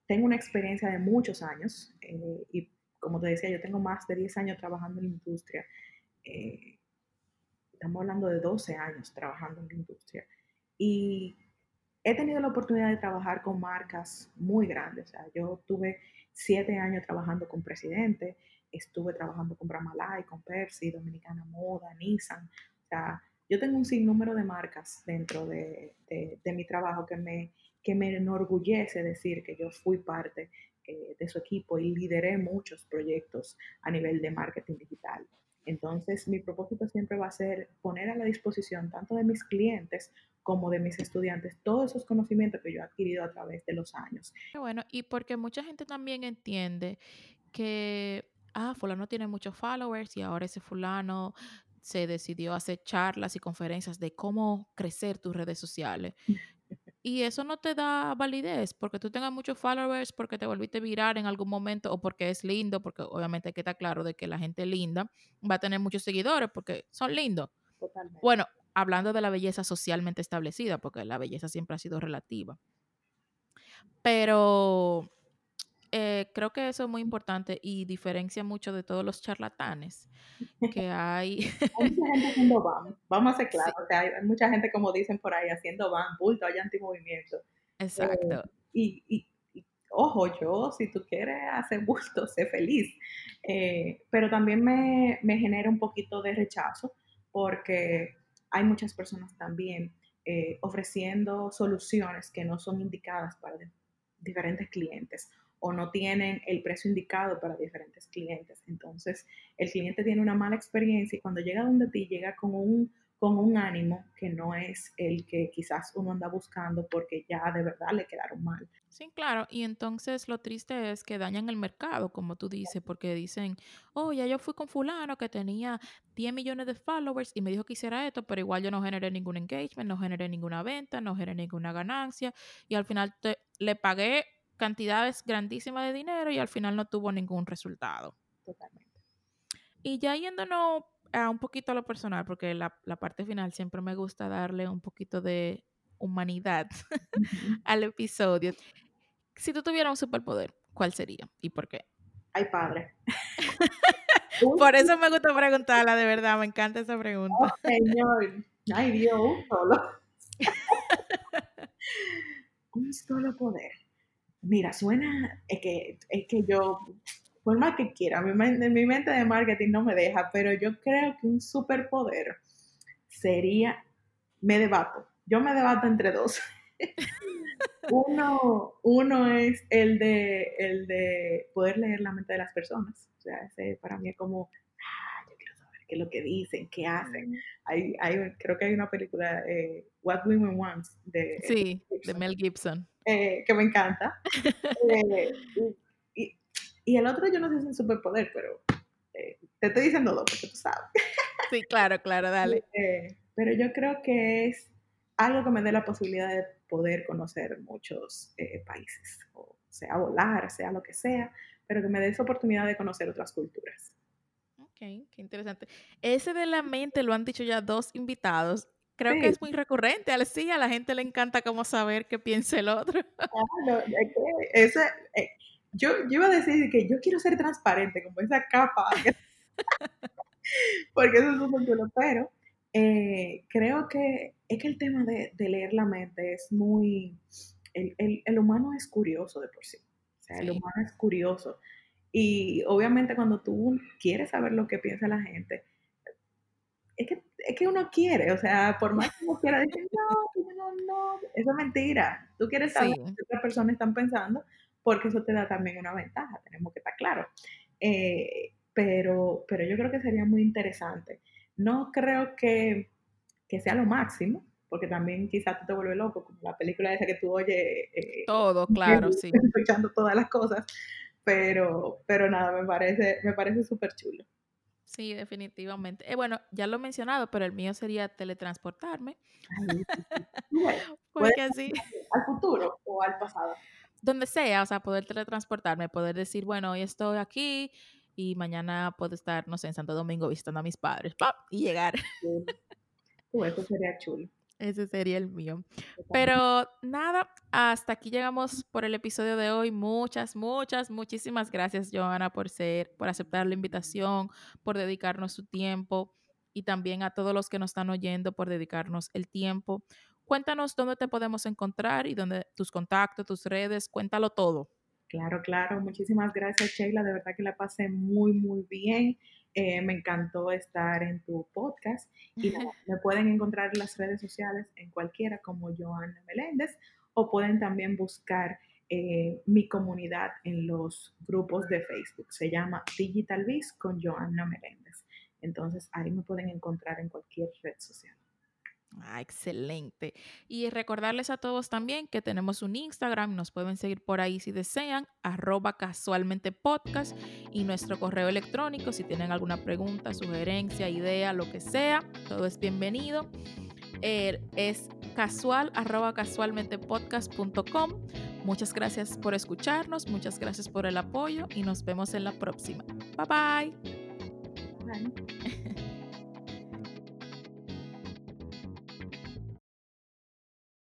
tengo una experiencia de muchos años eh, y como te decía, yo tengo más de 10 años trabajando en la industria. Eh, estamos hablando de 12 años trabajando en la industria. Y he tenido la oportunidad de trabajar con marcas muy grandes. O sea, yo tuve 7 años trabajando con Presidente, estuve trabajando con Bramalay, con Percy, Dominicana Moda, Nissan. O sea, yo tengo un sinnúmero de marcas dentro de, mi trabajo que me, que me enorgullece decir que yo fui parte eh, de su equipo y lideré muchos proyectos a nivel de marketing digital. Entonces, mi propósito siempre va a ser poner a la disposición tanto de mis clientes como de mis estudiantes todos esos conocimientos que yo he adquirido a través de los años. Bueno, y porque mucha gente también entiende que ah, fulano tiene muchos followers y ahora ese fulano se decidió hacer charlas y conferencias de cómo crecer tus redes sociales. Y eso no te da validez porque tú tengas muchos followers, porque te volviste viral en algún momento o porque es lindo, porque obviamente hay que estar claro de que la gente linda va a tener muchos seguidores porque son lindos. Totalmente. Bueno, hablando de la belleza socialmente establecida, porque la belleza siempre ha sido relativa. Pero eh, creo que eso es muy importante y diferencia mucho de todos los charlatanes que hay. hay mucha gente haciendo BAM, vamos a ser claros, hay, mucha gente, como dicen por ahí, haciendo BAM, bulto, hay antimovimiento. Exacto. Eh, y, ojo, yo, si tú quieres hacer bulto, sé feliz. Eh, pero también me, me, genera un poquito de rechazo porque hay muchas personas también ofreciendo soluciones que no son indicadas para diferentes clientes o no tienen el precio indicado para diferentes clientes. Entonces, el cliente tiene una mala experiencia y cuando llega donde ti llega con un, con un ánimo que no es el que quizás uno anda buscando porque ya de verdad le quedaron mal. Sí, claro. Y entonces lo triste es que dañan el mercado, como tú dices, porque dicen, oh, ya yo fui con fulano que tenía 10 millones de followers y me dijo que hiciera esto, pero igual yo no generé ningún engagement, no generé ninguna venta, no generé ninguna ganancia y al final te, le pagué cantidades grandísimas de dinero y al final no tuvo ningún resultado. Totalmente. Y ya yéndonos a un poquito a lo personal, porque la, parte final siempre me gusta darle un poquito de humanidad al episodio. Si tú tuvieras un superpoder, ¿cuál sería y por qué? Ay, padre. por eso me gusta preguntarla, de verdad, me encanta esa pregunta. Oh, señor. Ay, Dios, un solo. un solo poder. Mira, suena, es que, es que yo, por más que quiera, mi, mi mente de marketing no me deja, pero yo creo que un superpoder sería, me debato, yo me debato entre dos. uno, uno es el de, el de poder leer la mente de las personas. O sea, ese para mí es como, ah, yo quiero saber qué es lo que dicen, qué hacen. Hay, hay, creo que hay una película, eh, What Women Want, de, sí, de Mel Gibson eh, que me encanta. Eh, y, el otro yo no sé si es un superpoder, pero eh, te estoy diciendo dos porque tú sabes. Sí, claro, claro, dale. Eh, pero yo creo que es algo que me dé la posibilidad de poder conocer muchos eh, países, o sea volar, sea lo que sea, pero que me dé esa oportunidad de conocer otras culturas. Ok, qué interesante. Ese de la mente lo han dicho ya dos invitados. Creo que es muy recurrente. Al sí, a la gente le encanta como saber qué piensa el otro. Claro, es que eh, yo, yo iba a decir que yo quiero ser transparente, como esa capa. porque eso es un chulo, pero eh, creo que es que el tema de, leer la mente es muy... El, el, humano es curioso de por sí. O sea, el humano es curioso. Y obviamente cuando tú quieres saber lo que piensa la gente, es que, es que uno quiere, o sea, por más que uno quiera decir, no, no, no, eso es mentira. Tú quieres saber lo que otras personas están pensando porque eso te da también una ventaja, tenemos que estar claros. Eh, pero, pero yo creo que sería muy interesante. No creo que, que sea lo máximo, porque también quizás tú te vuelves loco, como la película esa que tú oyes. Eh, Todo, claro, sí. Escuchando todas las cosas, pero, pero nada, me parece me parece súper chulo. Sí, definitivamente. Eh, bueno, ya lo he mencionado, pero el mío sería teletransportarme. Porque así. ¿Al futuro o al pasado? Donde sea, o sea, poder teletransportarme, poder decir, bueno, hoy estoy aquí y mañana puedo estar, no sé, en Santo Domingo visitando a mis padres ¡pap! y llegar. eso sería chulo. Ese sería el mío. Pero nada, hasta aquí llegamos por el episodio de hoy. Muchas, muchas, muchísimas gracias, Joana, por ser, por aceptar la invitación, por dedicarnos su tiempo y también a todos los que nos están oyendo por dedicarnos el tiempo. Cuéntanos dónde te podemos encontrar y dónde tus contactos, tus redes, cuéntalo todo. Claro, claro. Muchísimas gracias, Sheila. De verdad que la pasé muy, muy bien. Eh, me encantó estar en tu podcast y me pueden encontrar en las redes sociales en cualquiera como Joana Meléndez o pueden también buscar eh, mi comunidad en los grupos de Facebook. Se llama Digital Biz con Joana Meléndez. Entonces ahí me pueden encontrar en cualquier red social. Ah, excelente. Y recordarles a todos también que tenemos un Instagram, nos pueden seguir por ahí si desean, arroba casualmente podcast y nuestro correo electrónico si tienen alguna pregunta, sugerencia, idea, lo que sea, todo es bienvenido. Er, es casual arroba casualmentepodcast.com. Muchas gracias por escucharnos, muchas gracias por el apoyo y nos vemos en la próxima. Bye bye.